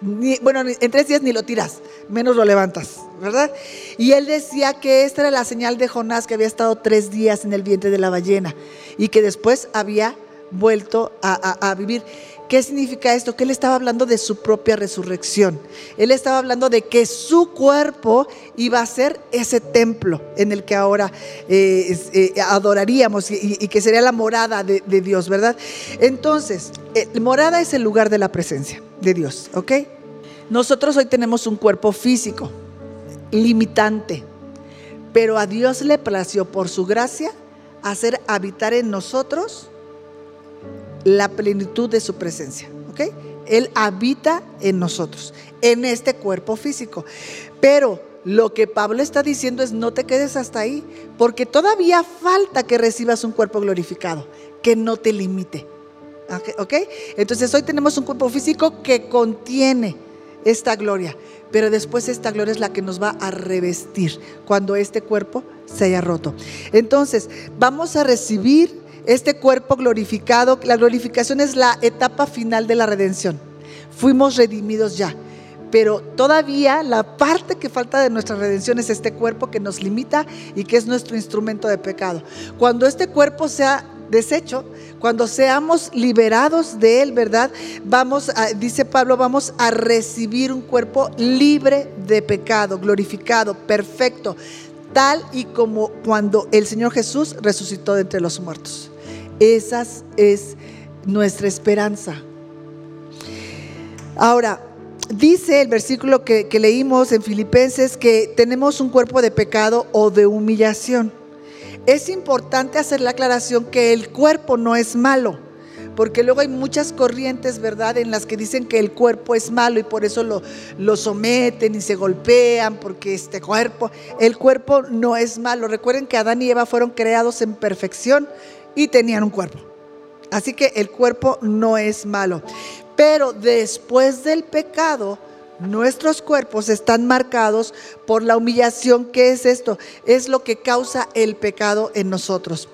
bueno, en tres días ni lo tiras, menos lo levantas, ¿verdad? Y él decía que esta era la señal de Jonás que había estado tres días en el vientre de la ballena y que después había vuelto a vivir. ¿Qué significa esto? Que él estaba hablando de su propia resurrección. Él estaba hablando de que su cuerpo iba a ser ese templo en el que ahora eh, eh, adoraríamos y, que sería la morada de, Dios, ¿verdad? Entonces, eh, morada es el lugar de la presencia de Dios, ¿ok? Nosotros hoy tenemos un cuerpo físico limitante, pero a Dios le plació por su gracia hacer habitar en nosotros la plenitud de su presencia. ¿ok? Él habita en nosotros, en este cuerpo físico. Pero lo que Pablo está diciendo es no te quedes hasta ahí, porque todavía falta que recibas un cuerpo glorificado, que no te limite. ¿Ok? Entonces hoy tenemos un cuerpo físico que contiene esta gloria, pero después esta gloria es la que nos va a revestir cuando este cuerpo se haya roto. Entonces, vamos a recibir este cuerpo glorificado. La glorificación es la etapa final de la redención. Fuimos redimidos ya. Pero todavía la parte que falta de nuestra redención es este cuerpo que nos limita y que es nuestro instrumento de pecado. Cuando este cuerpo sea deshecho, cuando seamos liberados de él, ¿verdad? Vamos, a, dice Pablo, vamos a recibir un cuerpo libre de pecado, glorificado, perfecto, tal y como cuando el Señor Jesús resucitó de entre los muertos. Esa es nuestra esperanza. Ahora, dice el versículo que, leímos en Filipenses que tenemos un cuerpo de pecado o de humillación. Es importante hacer la aclaración que el cuerpo no es malo, porque luego hay muchas corrientes, ¿verdad?, en las que dicen que el cuerpo es malo y por eso lo, lo someten y se golpean, porque este cuerpo, el cuerpo no es malo. Recuerden que Adán y Eva fueron creados en perfección y tenían un cuerpo. Así que el cuerpo no es malo. Pero después del pecado, nuestros cuerpos están marcados por la humillación. ¿Qué es esto? Es lo que causa el pecado en nosotros.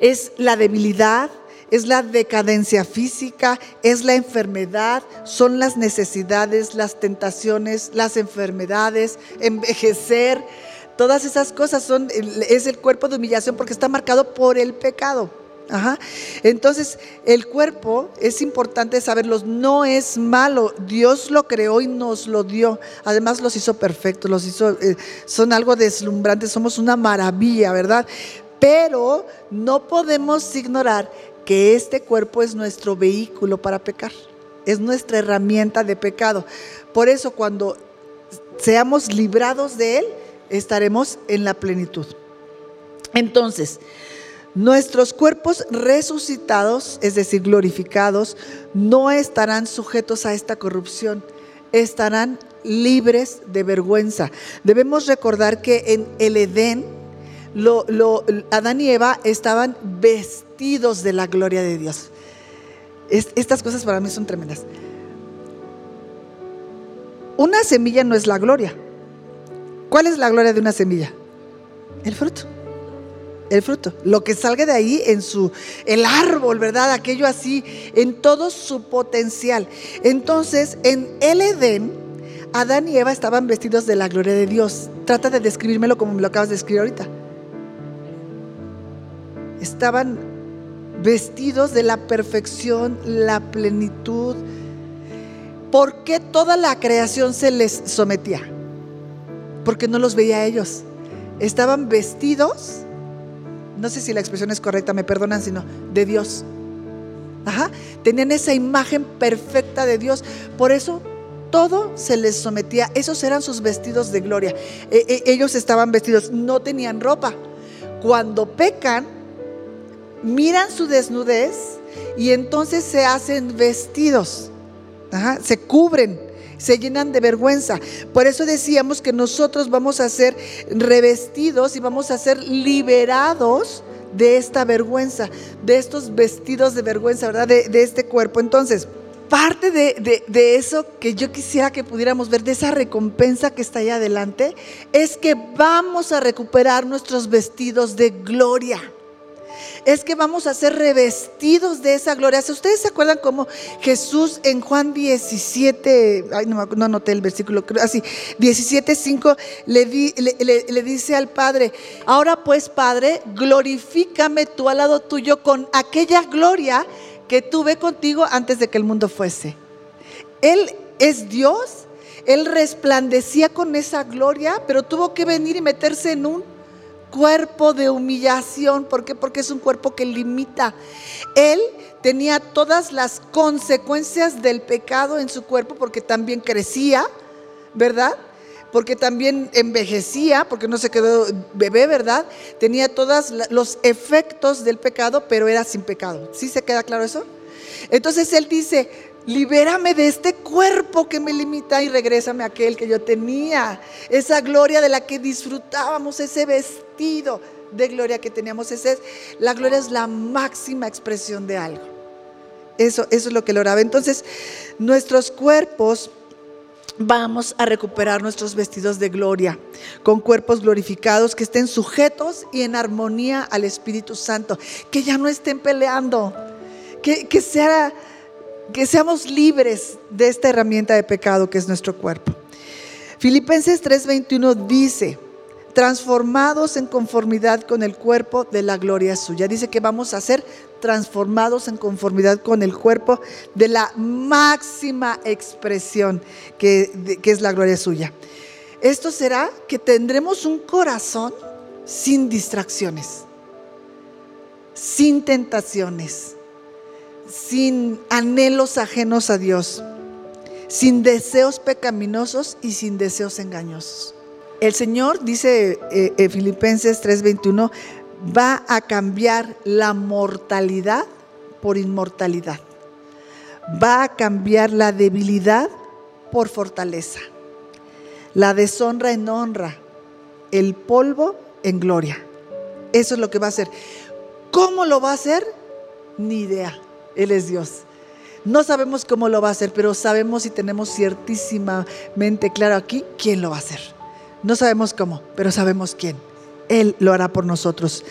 Es la debilidad, es la decadencia física, es la enfermedad, son las necesidades, las tentaciones, las enfermedades, envejecer. Todas esas cosas son, es el cuerpo de humillación porque está marcado por el pecado. Entonces, el cuerpo es importante saberlo, no es malo. Dios lo creó y nos lo dio. Además, los hizo perfectos, los hizo, eh, son algo deslumbrante, somos una maravilla, ¿verdad? Pero no podemos ignorar que este cuerpo es nuestro vehículo para pecar, es nuestra herramienta de pecado. Por eso, cuando seamos librados de él, estaremos en la plenitud. Entonces, Nuestros cuerpos resucitados, es decir, glorificados, no estarán sujetos a esta corrupción, estarán libres de vergüenza. Debemos recordar que en el Edén, Adán y Eva estaban vestidos de la gloria de Dios. estas cosas para mí son tremendas. Una semilla no es la gloria. ¿Cuál es la gloria de una semilla? El fruto el fruto, lo que salga de ahí en su, el árbol, ¿verdad? Aquello así, en todo su potencial. Entonces, en el Edén, Adán y Eva estaban vestidos de la gloria de Dios. Trata de describírmelo como me lo acabas de escribir ahorita. Estaban vestidos de la perfección, la plenitud. ¿Por qué toda la creación se les sometía? Porque no los veía ellos. Estaban vestidos no sé si la expresión es correcta, me perdonan, sino de Dios. Ajá, tenían esa imagen perfecta de Dios. Por eso todo se les sometía. Esos eran sus vestidos de gloria. E, e, ellos estaban vestidos, no tenían ropa. Cuando pecan, miran su desnudez y entonces se hacen vestidos. Se cubren se llenan de vergüenza. Por eso decíamos que nosotros vamos a ser revestidos y vamos a ser liberados de esta vergüenza, de estos vestidos de vergüenza, ¿verdad? De, este cuerpo. Entonces, parte de, de, eso que yo quisiera que pudiéramos ver, de esa recompensa que está ahí adelante, es que vamos a recuperar nuestros vestidos de gloria es que vamos a ser revestidos de esa gloria. ¿Ustedes se acuerdan cómo Jesús en Juan 17, ay, no, no anoté el versículo, así, 17, 5, le, le, dice al Padre, ahora pues Padre, glorifícame tú al lado tuyo con aquella gloria que tuve contigo antes de que el mundo fuese. Él es Dios, Él resplandecía con esa gloria, pero tuvo que venir y meterse en un cuerpo de humillación. ¿Por qué? Porque es un cuerpo que limita. Él tenía todas las consecuencias del pecado en su cuerpo porque también crecía, ¿verdad? Porque también envejecía, porque no se quedó bebé, ¿verdad? Tenía todos los efectos del pecado, pero era sin pecado. ¿Sí se queda claro eso? Entonces él dice, libérame de este cuerpo que me limita y regrésame a aquel que yo tenía. Esa gloria de la que disfrutábamos, ese vestido de gloria que teníamos. Ese la gloria es la máxima expresión de algo. Eso, eso es lo que lo oraba. Entonces, nuestros cuerpos vamos a recuperar nuestros vestidos de gloria, con cuerpos glorificados que estén sujetos y en armonía al Espíritu Santo, que ya no estén peleando, que, que sea que seamos libres de esta herramienta de pecado que es nuestro cuerpo. Filipenses 3:21 dice, transformados en conformidad con el cuerpo de la gloria suya. Dice que vamos a ser transformados en conformidad con el cuerpo de la máxima expresión que, que es la gloria suya. Esto será que tendremos un corazón sin distracciones, sin tentaciones sin anhelos ajenos a Dios, sin deseos pecaminosos y sin deseos engañosos. El Señor, dice eh, eh, Filipenses 3:21, va a cambiar la mortalidad por inmortalidad. Va a cambiar la debilidad por fortaleza. La deshonra en honra. El polvo en gloria. Eso es lo que va a hacer. ¿Cómo lo va a hacer? Ni idea. Él es Dios. No sabemos cómo lo va a hacer, pero sabemos y tenemos ciertísimamente claro aquí quién lo va a hacer. No sabemos cómo, pero sabemos quién. Él lo hará por nosotros.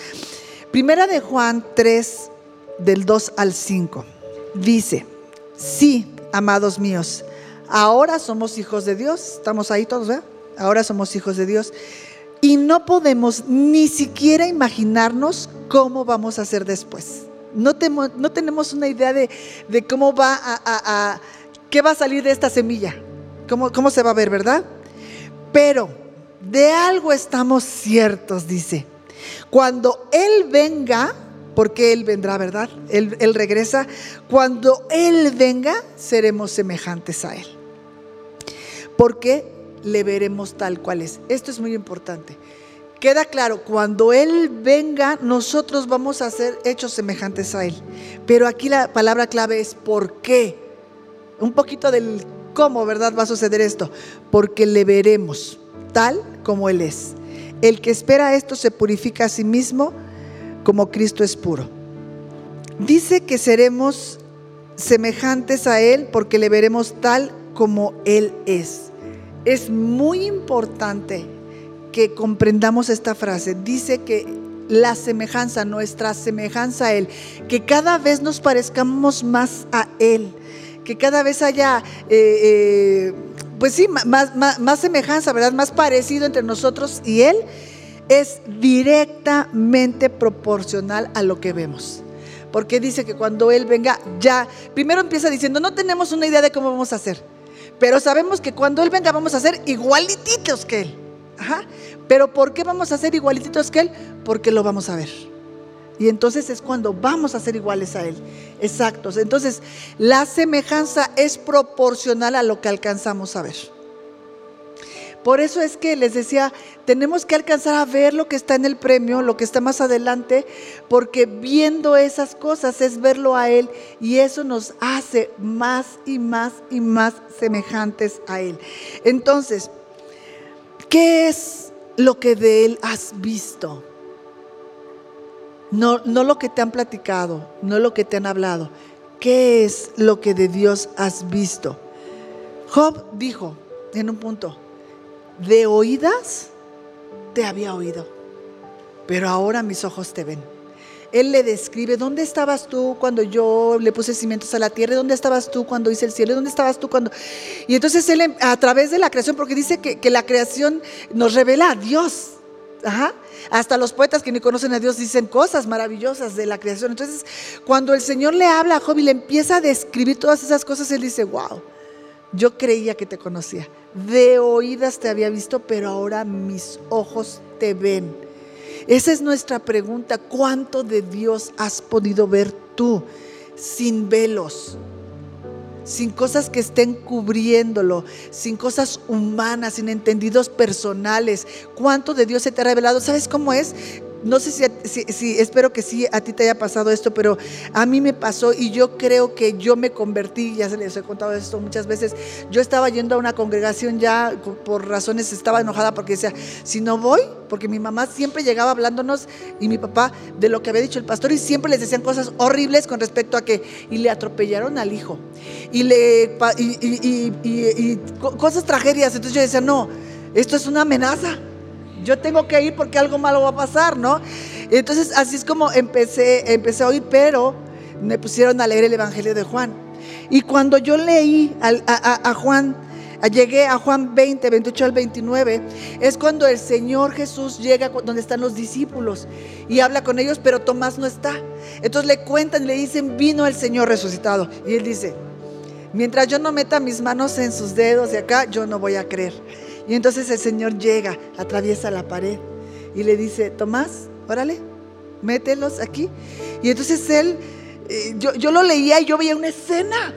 Primera de Juan 3, del 2 al 5. Dice, sí, amados míos, ahora somos hijos de Dios. Estamos ahí todos, ¿verdad? Ahora somos hijos de Dios. Y no podemos ni siquiera imaginarnos cómo vamos a ser después. No, no tenemos una idea de, cómo va a, qué va a salir de esta semilla, cómo, cómo se va a ver, ¿verdad? Pero de algo estamos ciertos, dice. Cuando Él venga, porque Él vendrá, ¿verdad? Él, él, regresa. Cuando Él venga, seremos semejantes a Él. Porque le veremos tal cual es. Esto es muy importante. Queda claro, cuando Él venga, nosotros vamos a ser hechos semejantes a Él. Pero aquí la palabra clave es ¿por qué? Un poquito del cómo, ¿verdad? Va a suceder esto. Porque le veremos tal como Él es. El que espera esto se purifica a sí mismo como Cristo es puro. Dice que seremos semejantes a Él porque le veremos tal como Él es. Es muy importante que comprendamos esta frase. Dice que la semejanza, nuestra semejanza a Él, que cada vez nos parezcamos más a Él, que cada vez haya, eh, eh, pues sí, más, más, semejanza, ¿verdad? Más parecido entre nosotros y Él, es directamente proporcional a lo que vemos. Porque dice que cuando Él venga, ya, primero empieza diciendo, no tenemos una idea de cómo vamos a hacer, pero sabemos que cuando Él venga vamos a ser igualititos que Él. Pero ¿por qué vamos a ser igualititos que Él? Porque lo vamos a ver. Y entonces es cuando vamos a ser iguales a Él. Exactos. Entonces, la semejanza es proporcional a lo que alcanzamos a ver. Por eso es que les decía, tenemos que alcanzar a ver lo que está en el premio, lo que está más adelante, porque viendo esas cosas es verlo a Él y eso nos hace más y más y más semejantes a Él. Entonces, ¿Qué es lo que de Él has visto? No, no lo que te han platicado, no lo que te han hablado. ¿Qué es lo que de Dios has visto? Job dijo en un punto, de oídas te había oído, pero ahora mis ojos te ven. Él le describe, ¿dónde estabas tú cuando yo le puse cimientos a la tierra? ¿Dónde estabas tú cuando hice el cielo? ¿Dónde estabas tú cuando...? Y entonces Él, em, a través de la creación, porque dice que, que la creación nos revela a Dios. Ajá. Hasta los poetas que ni conocen a Dios dicen cosas maravillosas de la creación. Entonces, cuando el Señor le habla a Job y le empieza a describir todas esas cosas, Él dice, wow, yo creía que te conocía. De oídas te había visto, pero ahora mis ojos te ven. Esa es nuestra pregunta. ¿Cuánto de Dios has podido ver tú sin velos? Sin cosas que estén cubriéndolo, sin cosas humanas, sin entendidos personales. ¿Cuánto de Dios se te ha revelado? ¿Sabes cómo es? No sé si, espero que sí a ti te haya pasado esto, pero a mí me pasó y yo creo que yo me convertí, ya se les he contado esto muchas veces, yo estaba yendo a una congregación ya por razones, estaba enojada porque decía, si no voy, porque mi mamá siempre llegaba hablándonos y mi papá de lo que había dicho el pastor y siempre les decían cosas horribles con respecto a que, y le atropellaron al hijo, y le, y, y cosas tragedias, entonces yo decía, no, esto es una amenaza yo tengo que ir porque algo malo va a pasar, ¿no? Entonces así es como empecé, empecé a oír, pero me pusieron a leer el Evangelio de Juan. Y cuando yo leí a, Juan, llegué a Juan 20, 28 al 29, es cuando el Señor Jesús llega donde están los discípulos y habla con ellos, pero Tomás no está. Entonces le cuentan, le dicen, vino el Señor resucitado. Y él dice, mientras yo no meta mis manos en sus dedos de acá, yo no voy a creer. Y entonces el Señor llega, atraviesa la pared y le dice, Tomás, órale, mételos aquí. Y entonces él, eh, yo, lo leía y yo veía una escena.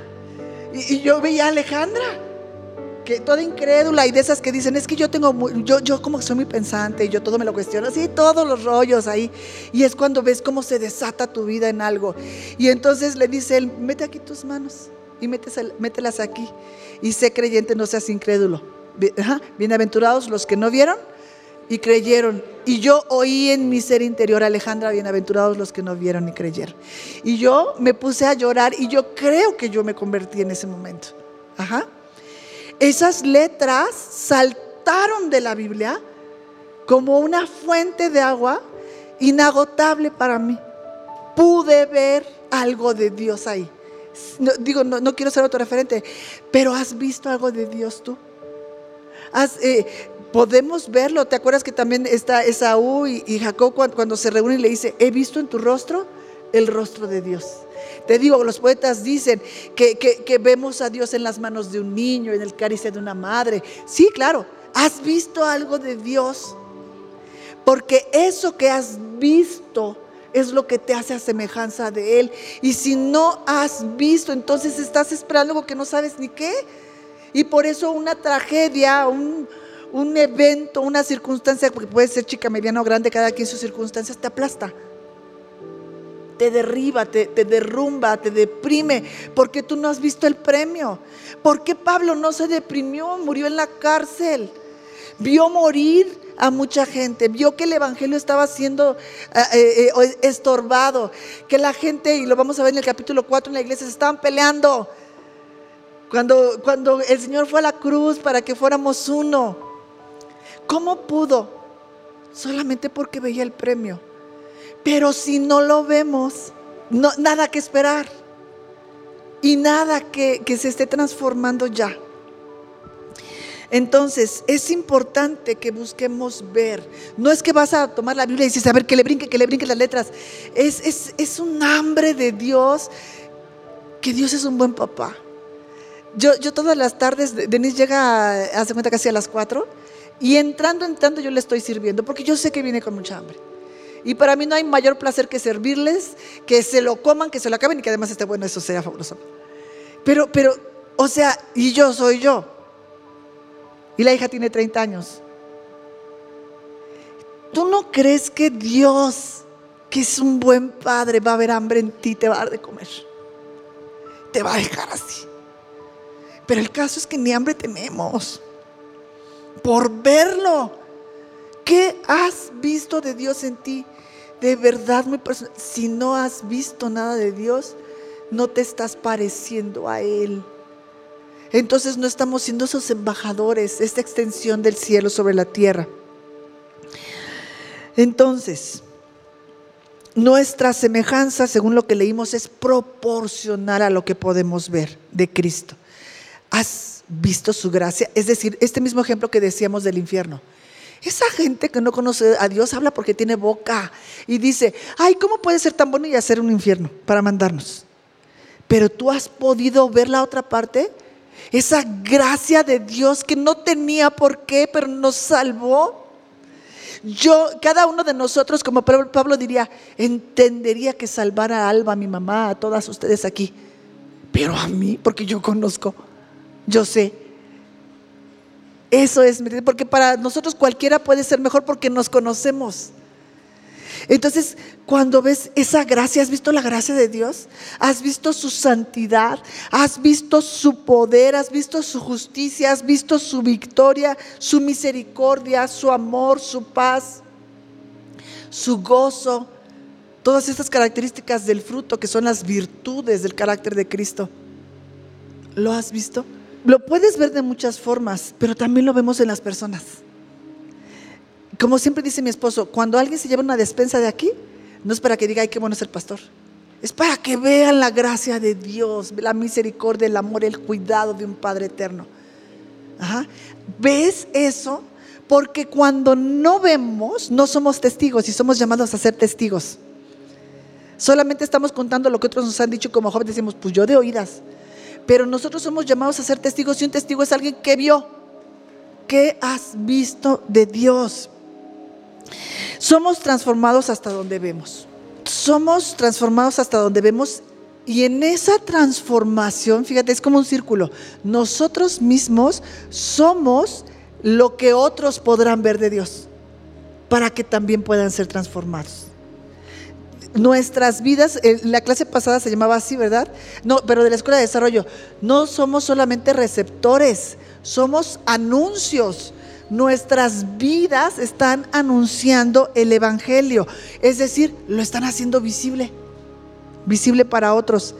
Y, yo veía a Alejandra, que toda incrédula y de esas que dicen, es que yo tengo, yo, yo como soy muy pensante y yo todo me lo cuestiono, así todos los rollos ahí. Y es cuando ves cómo se desata tu vida en algo. Y entonces le dice él, mete aquí tus manos y mételas aquí. Y sé creyente, no seas incrédulo bienaventurados los que no vieron y creyeron. Y yo oí en mi ser interior, Alejandra, bienaventurados los que no vieron y creyeron. Y yo me puse a llorar y yo creo que yo me convertí en ese momento. Ajá. Esas letras saltaron de la Biblia como una fuente de agua inagotable para mí. Pude ver algo de Dios ahí. digo, no, quiero ser otro referente, pero ¿has visto algo de Dios tú? Eh, podemos verlo. ¿Te acuerdas que también está Esaú y, Jacob cuando, se reúnen le dice, he visto en tu rostro el rostro de Dios? Te digo, los poetas dicen que, vemos a Dios en las manos de un niño, en el cálice de una madre. Sí, claro, has visto algo de Dios. Porque eso que has visto es lo que te hace a semejanza de Él. Y si no has visto, entonces estás esperando algo que no sabes ni qué. Y por eso una tragedia, un, evento, una circunstancia, porque puede ser chica, mediana o grande, cada quien sus circunstancias, te aplasta. Te derriba, te, te derrumba, te deprime, porque tú no has visto el premio. ¿Por qué Pablo no se deprimió? Murió en la cárcel. Vio morir a mucha gente, vio que el Evangelio estaba siendo eh, eh, eh, estorbado, que la gente, y lo vamos a ver en el capítulo 4 en la iglesia, se estaban peleando. Cuando, cuando el Señor fue a la cruz para que fuéramos uno, ¿cómo pudo? Solamente porque veía el premio. Pero si no lo vemos, no, nada que esperar. Y nada que, que se esté transformando ya. Entonces, es importante que busquemos ver. No es que vas a tomar la Biblia y dices, a ver, que le brinque, que le brinque las letras. Es, es, un hambre de Dios, que Dios es un buen papá. Yo, yo todas las tardes, Denise llega, hace cuenta casi a las 4, y entrando, entrando yo le estoy sirviendo, porque yo sé que viene con mucha hambre. Y para mí no hay mayor placer que servirles, que se lo coman, que se lo acaben y que además esté bueno, eso sea fabuloso. Pero, pero, o sea, y yo soy yo. Y la hija tiene 30 años. ¿Tú no crees que Dios, que es un buen padre, va a haber hambre en ti, te va a dar de comer? Te va a dejar así. Pero el caso es que ni hambre tenemos. Por verlo. ¿Qué has visto de Dios en ti? De verdad, muy personal. Si no has visto nada de Dios, no te estás pareciendo a Él entonces no estamos siendo esos embajadores, esta extensión del cielo sobre la tierra. Entonces, nuestra semejanza, según lo que leímos, es proporcional a lo que podemos ver de Cristo. ¿Has visto su gracia? Es decir, este mismo ejemplo que decíamos del infierno. Esa gente que no conoce a Dios habla porque tiene boca y dice, ay, ¿cómo puede ser tan bueno y hacer un infierno para mandarnos? Pero tú has podido ver la otra parte esa gracia de Dios que no tenía por qué, pero nos salvó. Yo, cada uno de nosotros, como Pablo diría, entendería que salvar a Alba, a mi mamá, a todas ustedes aquí. Pero a mí, porque yo conozco, yo sé. Eso es, porque para nosotros cualquiera puede ser mejor porque nos conocemos. Entonces, cuando ves esa gracia, ¿has visto la gracia de Dios? ¿Has visto su santidad? ¿Has visto su poder? ¿Has visto su justicia? ¿Has visto su victoria, su misericordia, su amor, su paz, su gozo? Todas estas características del fruto que son las virtudes del carácter de Cristo. ¿Lo has visto? Lo puedes ver de muchas formas, pero también lo vemos en las personas. Como siempre dice mi esposo, cuando alguien se lleva una despensa de aquí, no es para que diga, ay, qué bueno es el pastor. Es para que vean la gracia de Dios, la misericordia, el amor, el cuidado de un Padre eterno. ¿Ves eso? Porque cuando no vemos, no somos testigos y somos llamados a ser testigos. Solamente estamos contando lo que otros nos han dicho como jóvenes, decimos, pues yo de oídas. Pero nosotros somos llamados a ser testigos y un testigo es alguien que vio. ¿Qué has visto de Dios? Somos transformados hasta donde vemos. Somos transformados hasta donde vemos y en esa transformación, fíjate, es como un círculo. Nosotros mismos somos lo que otros podrán ver de Dios para que también puedan ser transformados. Nuestras vidas, la clase pasada se llamaba así, ¿verdad? No, pero de la Escuela de Desarrollo, no somos solamente receptores, somos anuncios nuestras vidas están anunciando el Evangelio. Es decir, lo están haciendo visible, visible para otros.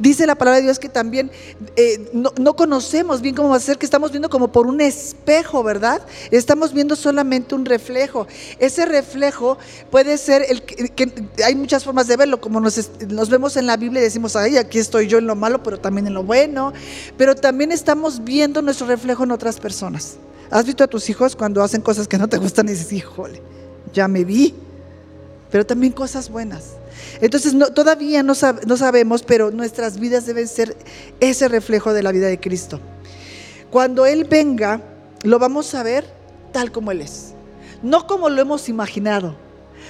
Dice la palabra de Dios que también eh, no, conocemos bien cómo va a ser, que estamos viendo como por un espejo, ¿verdad? Estamos viendo solamente un reflejo. Ese reflejo puede ser el que, hay muchas formas de verlo, como nos, nos vemos en la Biblia y decimos, ay, aquí estoy yo en lo malo, pero también en lo bueno. Pero también estamos viendo nuestro reflejo en otras personas. ¿Has visto a tus hijos cuando hacen cosas que no te gustan y dices, híjole, ya me vi? Pero también cosas buenas. Entonces todavía no, sabemos, pero nuestras vidas deben ser ese reflejo de la vida de Cristo. Cuando Él venga, lo vamos a ver tal como Él es. No como lo hemos imaginado,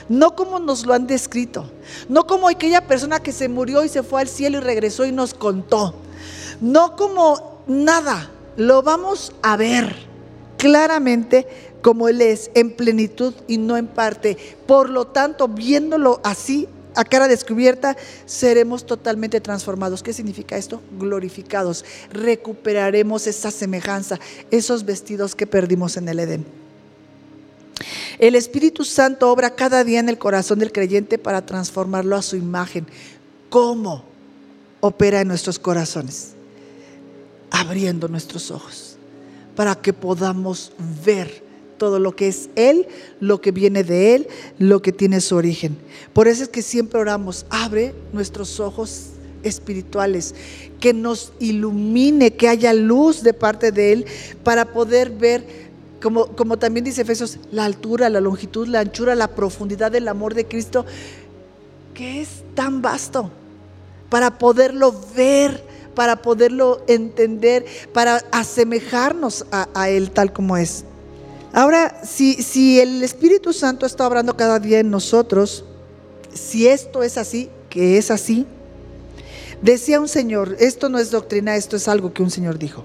no como nos lo han descrito, no como aquella persona que se murió y se fue al cielo y regresó y nos contó, no como nada, lo vamos a ver claramente como Él es, en plenitud y no en parte. Por lo tanto, viéndolo así, a cara descubierta, seremos totalmente transformados. ¿Qué significa esto? Glorificados. Recuperaremos esa semejanza, esos vestidos que perdimos en el Edén. El Espíritu Santo obra cada día en el corazón del creyente para transformarlo a su imagen. ¿Cómo opera en nuestros corazones? Abriendo nuestros ojos para que podamos ver todo lo que es Él, lo que viene de Él, lo que tiene su origen. Por eso es que siempre oramos, abre nuestros ojos espirituales, que nos ilumine, que haya luz de parte de Él para poder ver como, como, también dice Efesios, la altura, la longitud, la anchura, la profundidad del amor de Cristo, que es tan vasto, para poderlo ver, para poderlo entender, para asemejarnos a, a Él tal como es. Ahora, si, si el Espíritu Santo está obrando cada día en nosotros, si esto es así, que es así, decía un Señor, esto no es doctrina, esto es algo que un Señor dijo.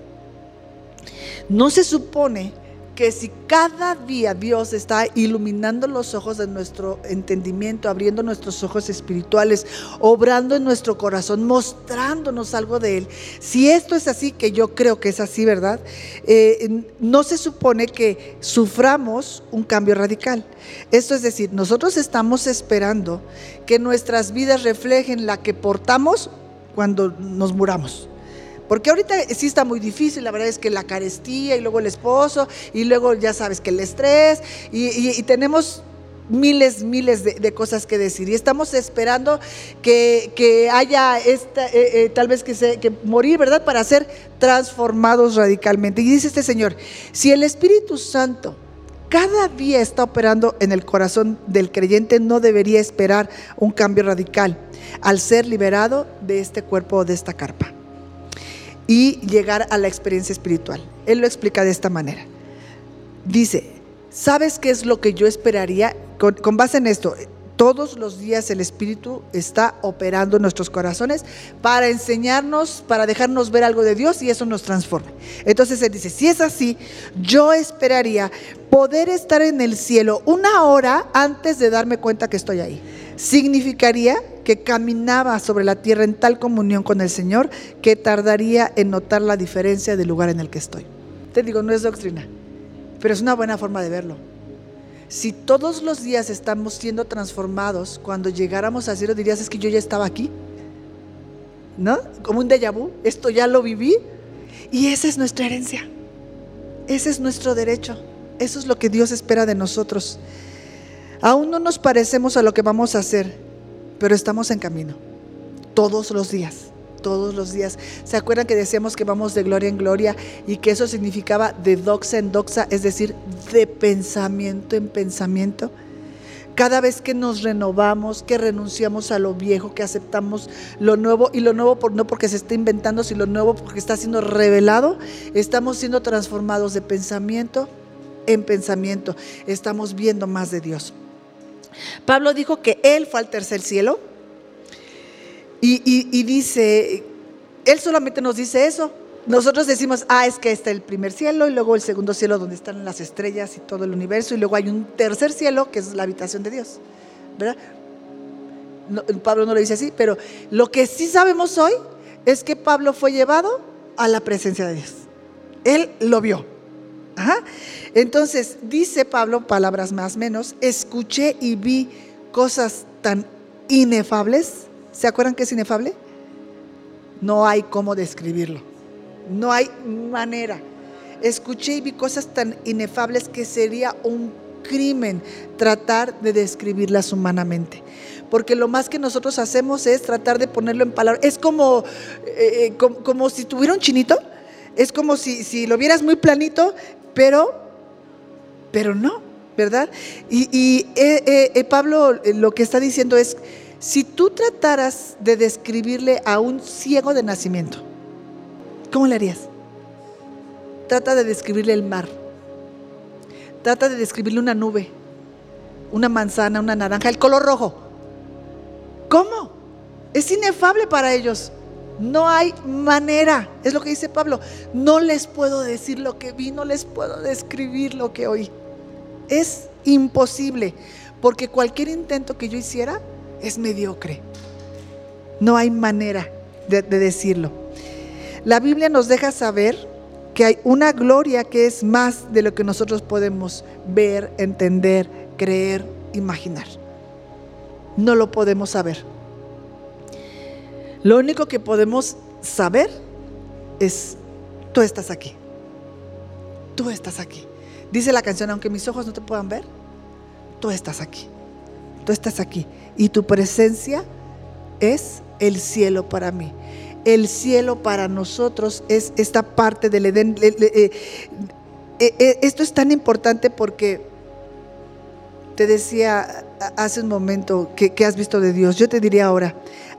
No se supone que si cada día Dios está iluminando los ojos de nuestro entendimiento, abriendo nuestros ojos espirituales, obrando en nuestro corazón, mostrándonos algo de Él, si esto es así, que yo creo que es así, ¿verdad? Eh, no se supone que suframos un cambio radical. Esto es decir, nosotros estamos esperando que nuestras vidas reflejen la que portamos cuando nos muramos. Porque ahorita sí está muy difícil, la verdad es que la carestía y luego el esposo y luego ya sabes que el estrés y, tenemos miles, miles de, cosas que decir. Y estamos esperando que, haya esta, eh, eh, tal vez que, se, que morir, ¿verdad? Para ser transformados radicalmente. Y dice este Señor, si el Espíritu Santo cada día está operando en el corazón del creyente, no debería esperar un cambio radical al ser liberado de este cuerpo o de esta carpa y llegar a la experiencia espiritual. Él lo explica de esta manera. Dice, ¿sabes qué es lo que yo esperaría? Con, base en esto, todos los días el Espíritu está operando en nuestros corazones para enseñarnos, para dejarnos ver algo de Dios y eso nos transforma. Entonces Él dice, si es así, yo esperaría poder estar en el cielo una hora antes de darme cuenta que estoy ahí. Significaría que caminaba sobre la tierra en tal comunión con el Señor que tardaría en notar la diferencia del lugar en el que estoy. Te digo, no es doctrina, pero es una buena forma de verlo. Si todos los días estamos siendo transformados, cuando llegáramos a cielo dirías, es que yo ya estaba aquí. ¿No? Como un déjà vu, esto ya lo viví. Y esa es nuestra herencia. Ese es nuestro derecho. Eso es lo que Dios espera de nosotros. Aún no nos parecemos a lo que vamos a hacer, pero estamos en camino. Todos los días, todos los días. ¿Se acuerdan que decíamos que vamos de gloria en gloria y que eso significaba de doxa en doxa, es decir, de pensamiento en pensamiento? Cada vez que nos renovamos, que renunciamos a lo viejo, que aceptamos lo nuevo, y lo nuevo por, no porque se esté inventando, sino lo nuevo porque está siendo revelado, estamos siendo transformados de pensamiento en pensamiento. Estamos viendo más de Dios. Pablo dijo que él fue al tercer cielo y, dice, él solamente nos dice eso. Nosotros decimos, ah, es que está el primer cielo y luego el segundo cielo donde están las estrellas y todo el universo y luego hay un tercer cielo que es la habitación de Dios. ¿Verdad? Pablo no lo dice así, pero lo que sí sabemos hoy es que Pablo fue llevado a la presencia de Dios. Él lo vio. Entonces, dice Pablo, palabras más menos, escuché y vi cosas tan inefables. ¿Se acuerdan qué es inefable? No hay cómo describirlo. No hay manera. Escuché y vi cosas tan inefables que sería un crimen tratar de describirlas humanamente. Porque lo más que nosotros hacemos es tratar de ponerlo en palabras. Es como, eh, eh, como, si tuviera un chinito. Es como si, si lo vieras muy planito, pero, pero no, ¿verdad? Y, eh, Pablo lo que está diciendo es, si tú trataras de describirle a un ciego de nacimiento, ¿cómo le harías? Trata de describirle el mar Trata de describirle una nube, una manzana, una naranja, el color rojo. ¿Cómo? Es inefable para ellos. No hay manera, es lo que dice Pablo. No les puedo decir lo que vi, no les puedo describir lo que oí. Es imposible, porque cualquier intento que yo hiciera es mediocre. No hay manera de, de decirlo. La Biblia nos deja saber que hay una gloria que es más de lo que nosotros podemos ver, entender, creer, imaginar. No lo podemos saber. Lo único que podemos saber es, tú estás aquí. Tú estás aquí. Dice la canción, aunque mis ojos no te puedan ver, tú estás aquí. Tú estás aquí. Y tu presencia es el cielo para mí el cielo para nosotros es esta parte del Edén. Eh, eh, esto es tan importante porque te decía hace un momento que, que, has visto de Dios. Yo te diría ahora,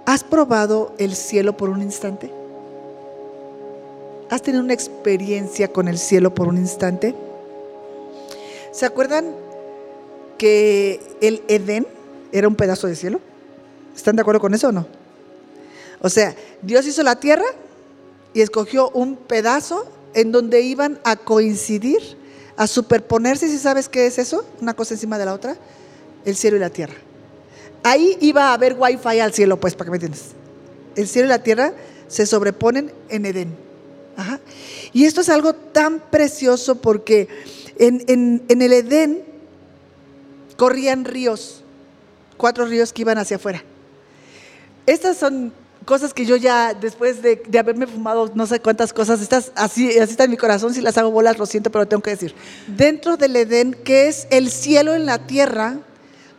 ¿has probado el cielo por un instante? ¿Has tenido una experiencia con el cielo por un instante? ¿Se acuerdan que el Edén era un pedazo de cielo? ¿Están de acuerdo con eso o no? O sea, Dios hizo la tierra y escogió un pedazo en donde iban a coincidir, a superponerse, si sabes qué es eso, una cosa encima de la otra, el cielo y la tierra. Ahí iba a haber wifi al cielo, pues, para que me entiendas. El cielo y la tierra se sobreponen en Edén. Y esto es algo tan precioso porque en, en el Edén corrían ríos, cuatro ríos que iban hacia afuera. Estas son cosas que yo ya, después de, haberme fumado no sé cuántas cosas, estas, así, así está en mi corazón, si las hago bolas, lo siento, pero tengo que decir. Dentro del Edén, que es el cielo en la tierra,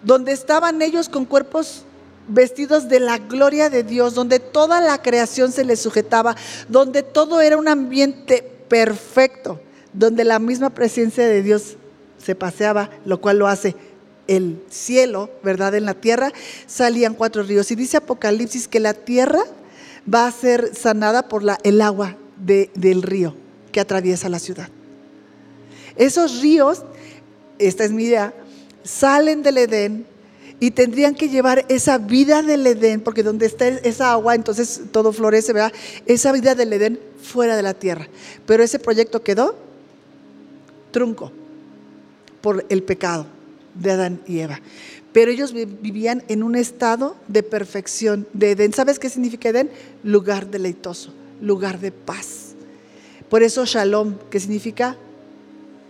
donde estaban ellos con cuerpos vestidos de la gloria de Dios, donde toda la creación se les sujetaba, donde todo era un ambiente perfecto, donde la misma presencia de Dios se paseaba, lo cual lo hace el cielo, ¿verdad? En la tierra salían cuatro ríos. Y dice Apocalipsis que la tierra va a ser sanada por la, el agua del río que atraviesa la ciudad. Esos ríos, esta es mi idea, salen del Edén y tendrían que llevar esa vida del Edén, porque donde está esa agua, entonces todo florece, ¿verdad? Esa vida del Edén fuera de la tierra. Pero ese proyecto quedó trunco por el pecado de Adán y Eva. Pero ellos vivían en un estado de perfección, de Edén. ¿Sabes qué significa Edén? Lugar deleitoso, lugar de paz. Por eso Shalom, que significa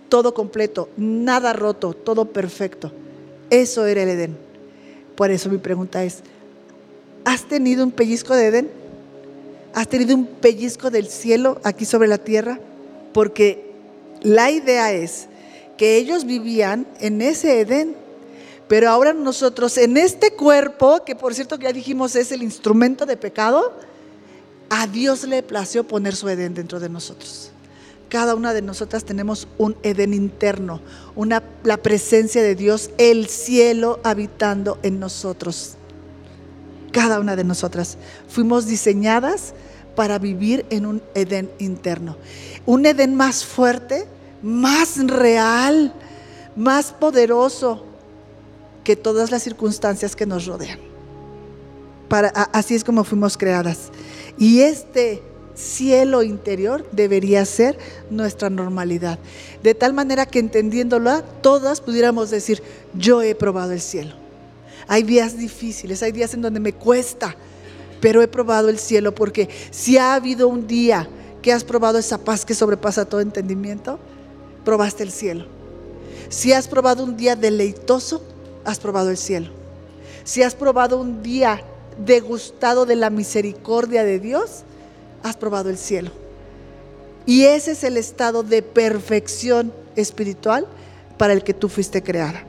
todo completo, nada roto, todo perfecto. Eso era el Edén. Por eso mi pregunta es, ¿has tenido un pellizco de Edén? ¿Has tenido un pellizco del cielo aquí sobre la tierra? Porque la idea es que ellos vivían en ese Edén. Pero ahora nosotros en este cuerpo, que por cierto ya dijimos es el instrumento de pecado, a Dios le plació poner su Edén dentro de nosotros. Cada una de nosotras tenemos un Edén interno, una, la presencia de Dios, el cielo habitando en nosotros. Cada una de nosotras fuimos diseñadas para vivir en un Edén interno. Un Edén más fuerte, más real, más poderoso que todas las circunstancias que nos rodean. Para, así es como fuimos creadas. Y este cielo interior debería ser nuestra normalidad. De tal manera que entendiéndolo, todas pudiéramos decir, yo he probado el cielo. Hay días difíciles, hay días en donde me cuesta, pero he probado el cielo porque si ha habido un día que has probado esa paz que sobrepasa todo entendimiento, probaste el cielo. Si has probado un día deleitoso, has probado el cielo. Si has probado un día degustado de la misericordia de Dios, has probado el cielo. Y ese es el estado de perfección espiritual para el que tú fuiste creada.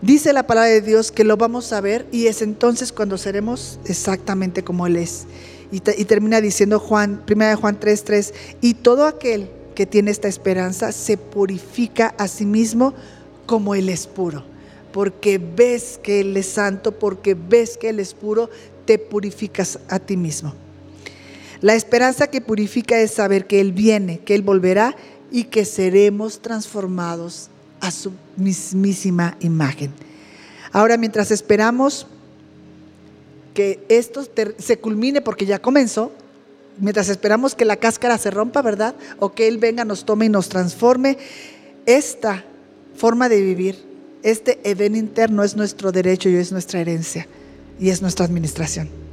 Dice la palabra de Dios que lo vamos a ver y es entonces cuando seremos exactamente como Él es. Y, termina diciendo Juan, 1 Juan 3:3, y todo aquel que tiene esta esperanza se purifica a sí mismo como Él es puro. Porque ves que Él es santo, porque ves que Él es puro, te purificas a ti mismo. La esperanza que purifica es saber que Él viene, que Él volverá y que seremos transformados a su mismísima imagen. Ahora, mientras esperamos que esto se culmine, porque ya comenzó, mientras esperamos que la cáscara se rompa, ¿verdad? O que Él venga, nos tome y nos transforme, esta forma de vivir, este Edén interno es nuestro derecho y es nuestra herencia y es nuestra administración.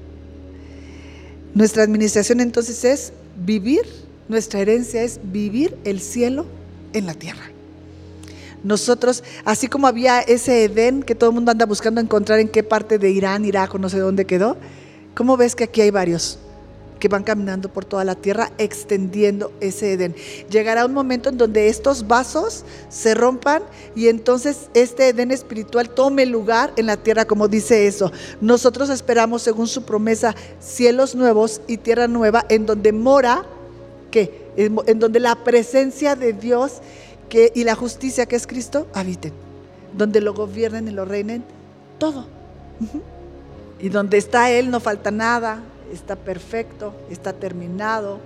Nuestra administración entonces es vivir, nuestra herencia es vivir el cielo en la tierra. Nosotros, así como había ese Edén que todo el mundo anda buscando encontrar en qué parte de Irán, Irak o no sé dónde quedó, ¿cómo ves que aquí hay varios? Que van caminando por toda la tierra extendiendo ese Edén. Llegará un momento en donde estos vasos se rompan y entonces este Edén espiritual tome lugar en la tierra, como dice eso. Nosotros esperamos, según su promesa, cielos nuevos y tierra nueva, en donde mora, que en donde la presencia de Dios que, y la justicia que es Cristo habiten, donde lo gobiernen y lo reinen todo. Y donde está Él no falta nada, está perfecto, está terminado,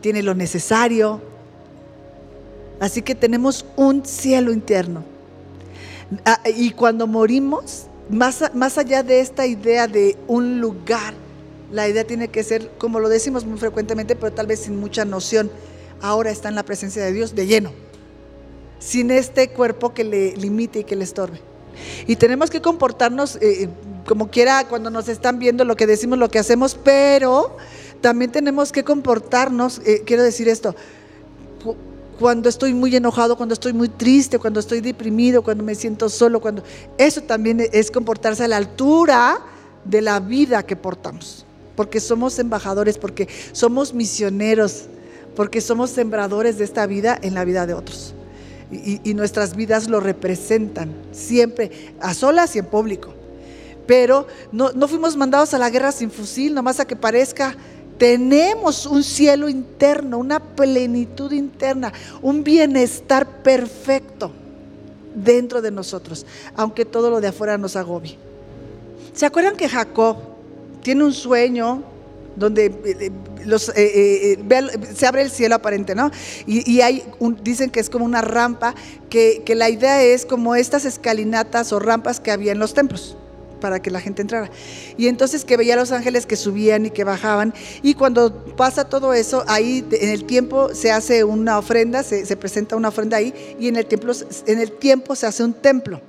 tiene lo necesario. Así que tenemos un cielo interno. Ah, y cuando morimos, más, más allá de esta idea de un lugar, la idea tiene que ser, como lo decimos muy frecuentemente, pero tal vez sin mucha noción, ahora está en la presencia de Dios de lleno, sin este cuerpo que le limite y que le estorbe. Y tenemos que comportarnos eh, como quiera cuando nos están viendo lo que decimos, lo que hacemos, pero también tenemos que comportarnos, eh, quiero decir esto, cuando estoy muy enojado, cuando estoy muy triste, cuando estoy deprimido, cuando me siento solo, cuando eso también es comportarse a la altura de la vida que portamos, porque somos embajadores, porque somos misioneros, porque somos sembradores de esta vida en la vida de otros. Y, y nuestras vidas lo representan siempre, a solas y en público. Pero no, fuimos mandados a la guerra sin fusil, nomás a que parezca. Tenemos un cielo interno, una plenitud interna, un bienestar perfecto dentro de nosotros, aunque todo lo de afuera nos agobie. ¿Se acuerdan que Jacob tiene un sueño donde eh, eh, eh, se abre el cielo aparente, ¿no? Y, hay dicen que es como una rampa, que, que la idea es como estas escalinatas o rampas que había en los templos para que la gente entrara. Y entonces que veía a los ángeles que subían y que bajaban. Y cuando pasa todo eso, ahí en el tiempo se hace una ofrenda, se, presenta una ofrenda ahí, y en el, templo, en el tiempo se hace un templo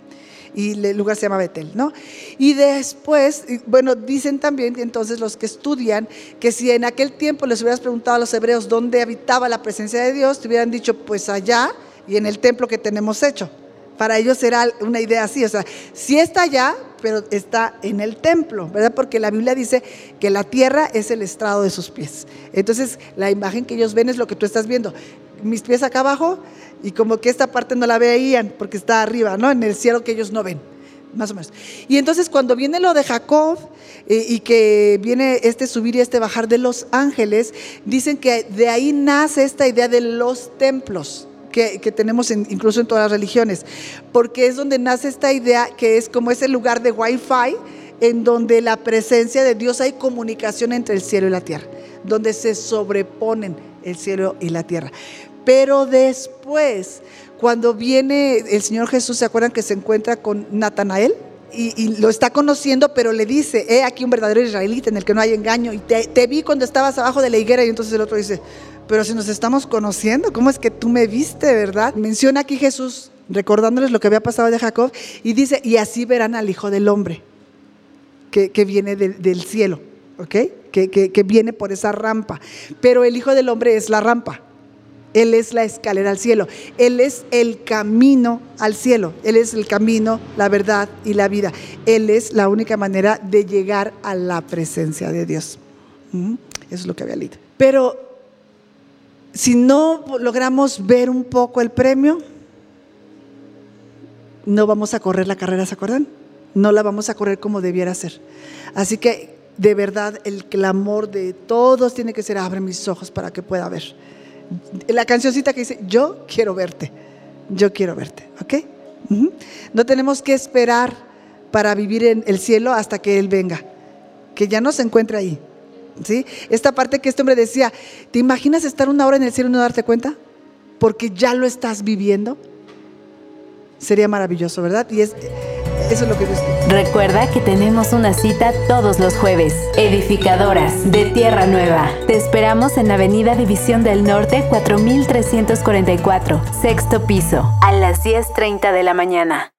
y el lugar se llama Betel, ¿no? Y después, bueno, dicen también entonces los que estudian que si en aquel tiempo les hubieras preguntado a los hebreos dónde habitaba la presencia de Dios, te hubieran dicho, pues allá y en el templo que tenemos hecho. Para ellos era una idea así, o sea, si está allá, pero está en el templo, ¿verdad? Porque la Biblia dice que la tierra es el estrado de sus pies. Entonces, la imagen que ellos ven es lo que tú estás viendo. Mis pies acá abajo y como que esta parte no la veían porque está arriba, ¿no? En el cielo que ellos no ven, más o menos. Y entonces cuando viene lo de Jacob eh, y que viene este subir y este bajar de los ángeles, dicen que de ahí nace esta idea de los templos que, tenemos incluso en todas las religiones, porque es donde nace esta idea que es como ese lugar de wifi en donde la presencia de Dios hay comunicación entre el cielo y la tierra, donde se sobreponen el cielo y la tierra. Pero después, cuando viene el Señor Jesús, ¿se acuerdan que se encuentra con Natanael? Y, lo está conociendo, pero le dice, he aquí un verdadero israelita en el que no hay engaño, y te, te vi cuando estabas abajo de la higuera, y entonces el otro dice, pero si nos estamos conociendo, ¿cómo es que tú me viste, verdad? Menciona aquí Jesús recordándoles lo que había pasado de Jacob y dice, y así verán al Hijo del Hombre que, viene del cielo, ¿ok? Que, que, viene por esa rampa. Pero el Hijo del Hombre es la rampa. Él es la escalera al cielo. Él es el camino al cielo. Él es el camino, la verdad y la vida. Él es la única manera de llegar a la presencia de Dios. Eso es lo que había leído. Pero si no logramos ver un poco el premio, no vamos a correr la carrera, ¿se acuerdan? No la vamos a correr como debiera ser. Así que de verdad el clamor de todos tiene que ser, abre mis ojos para que pueda ver la cancioncita que dice, yo quiero verte, yo quiero verte, ¿ok? No tenemos que esperar para vivir en el cielo hasta que Él venga, que ya no se encuentra ahí. ¿Sí? Esta parte que este hombre decía, ¿te imaginas estar una hora en el cielo y no darte cuenta? Porque ya lo estás viviendo. Sería maravilloso, ¿verdad? Y es eso es lo que Dios Recuerda que tenemos una cita todos los jueves. Edificadoras de Tierra Nueva. Te esperamos en Avenida División del Norte 4344, sexto piso, a las 10.30 de la mañana.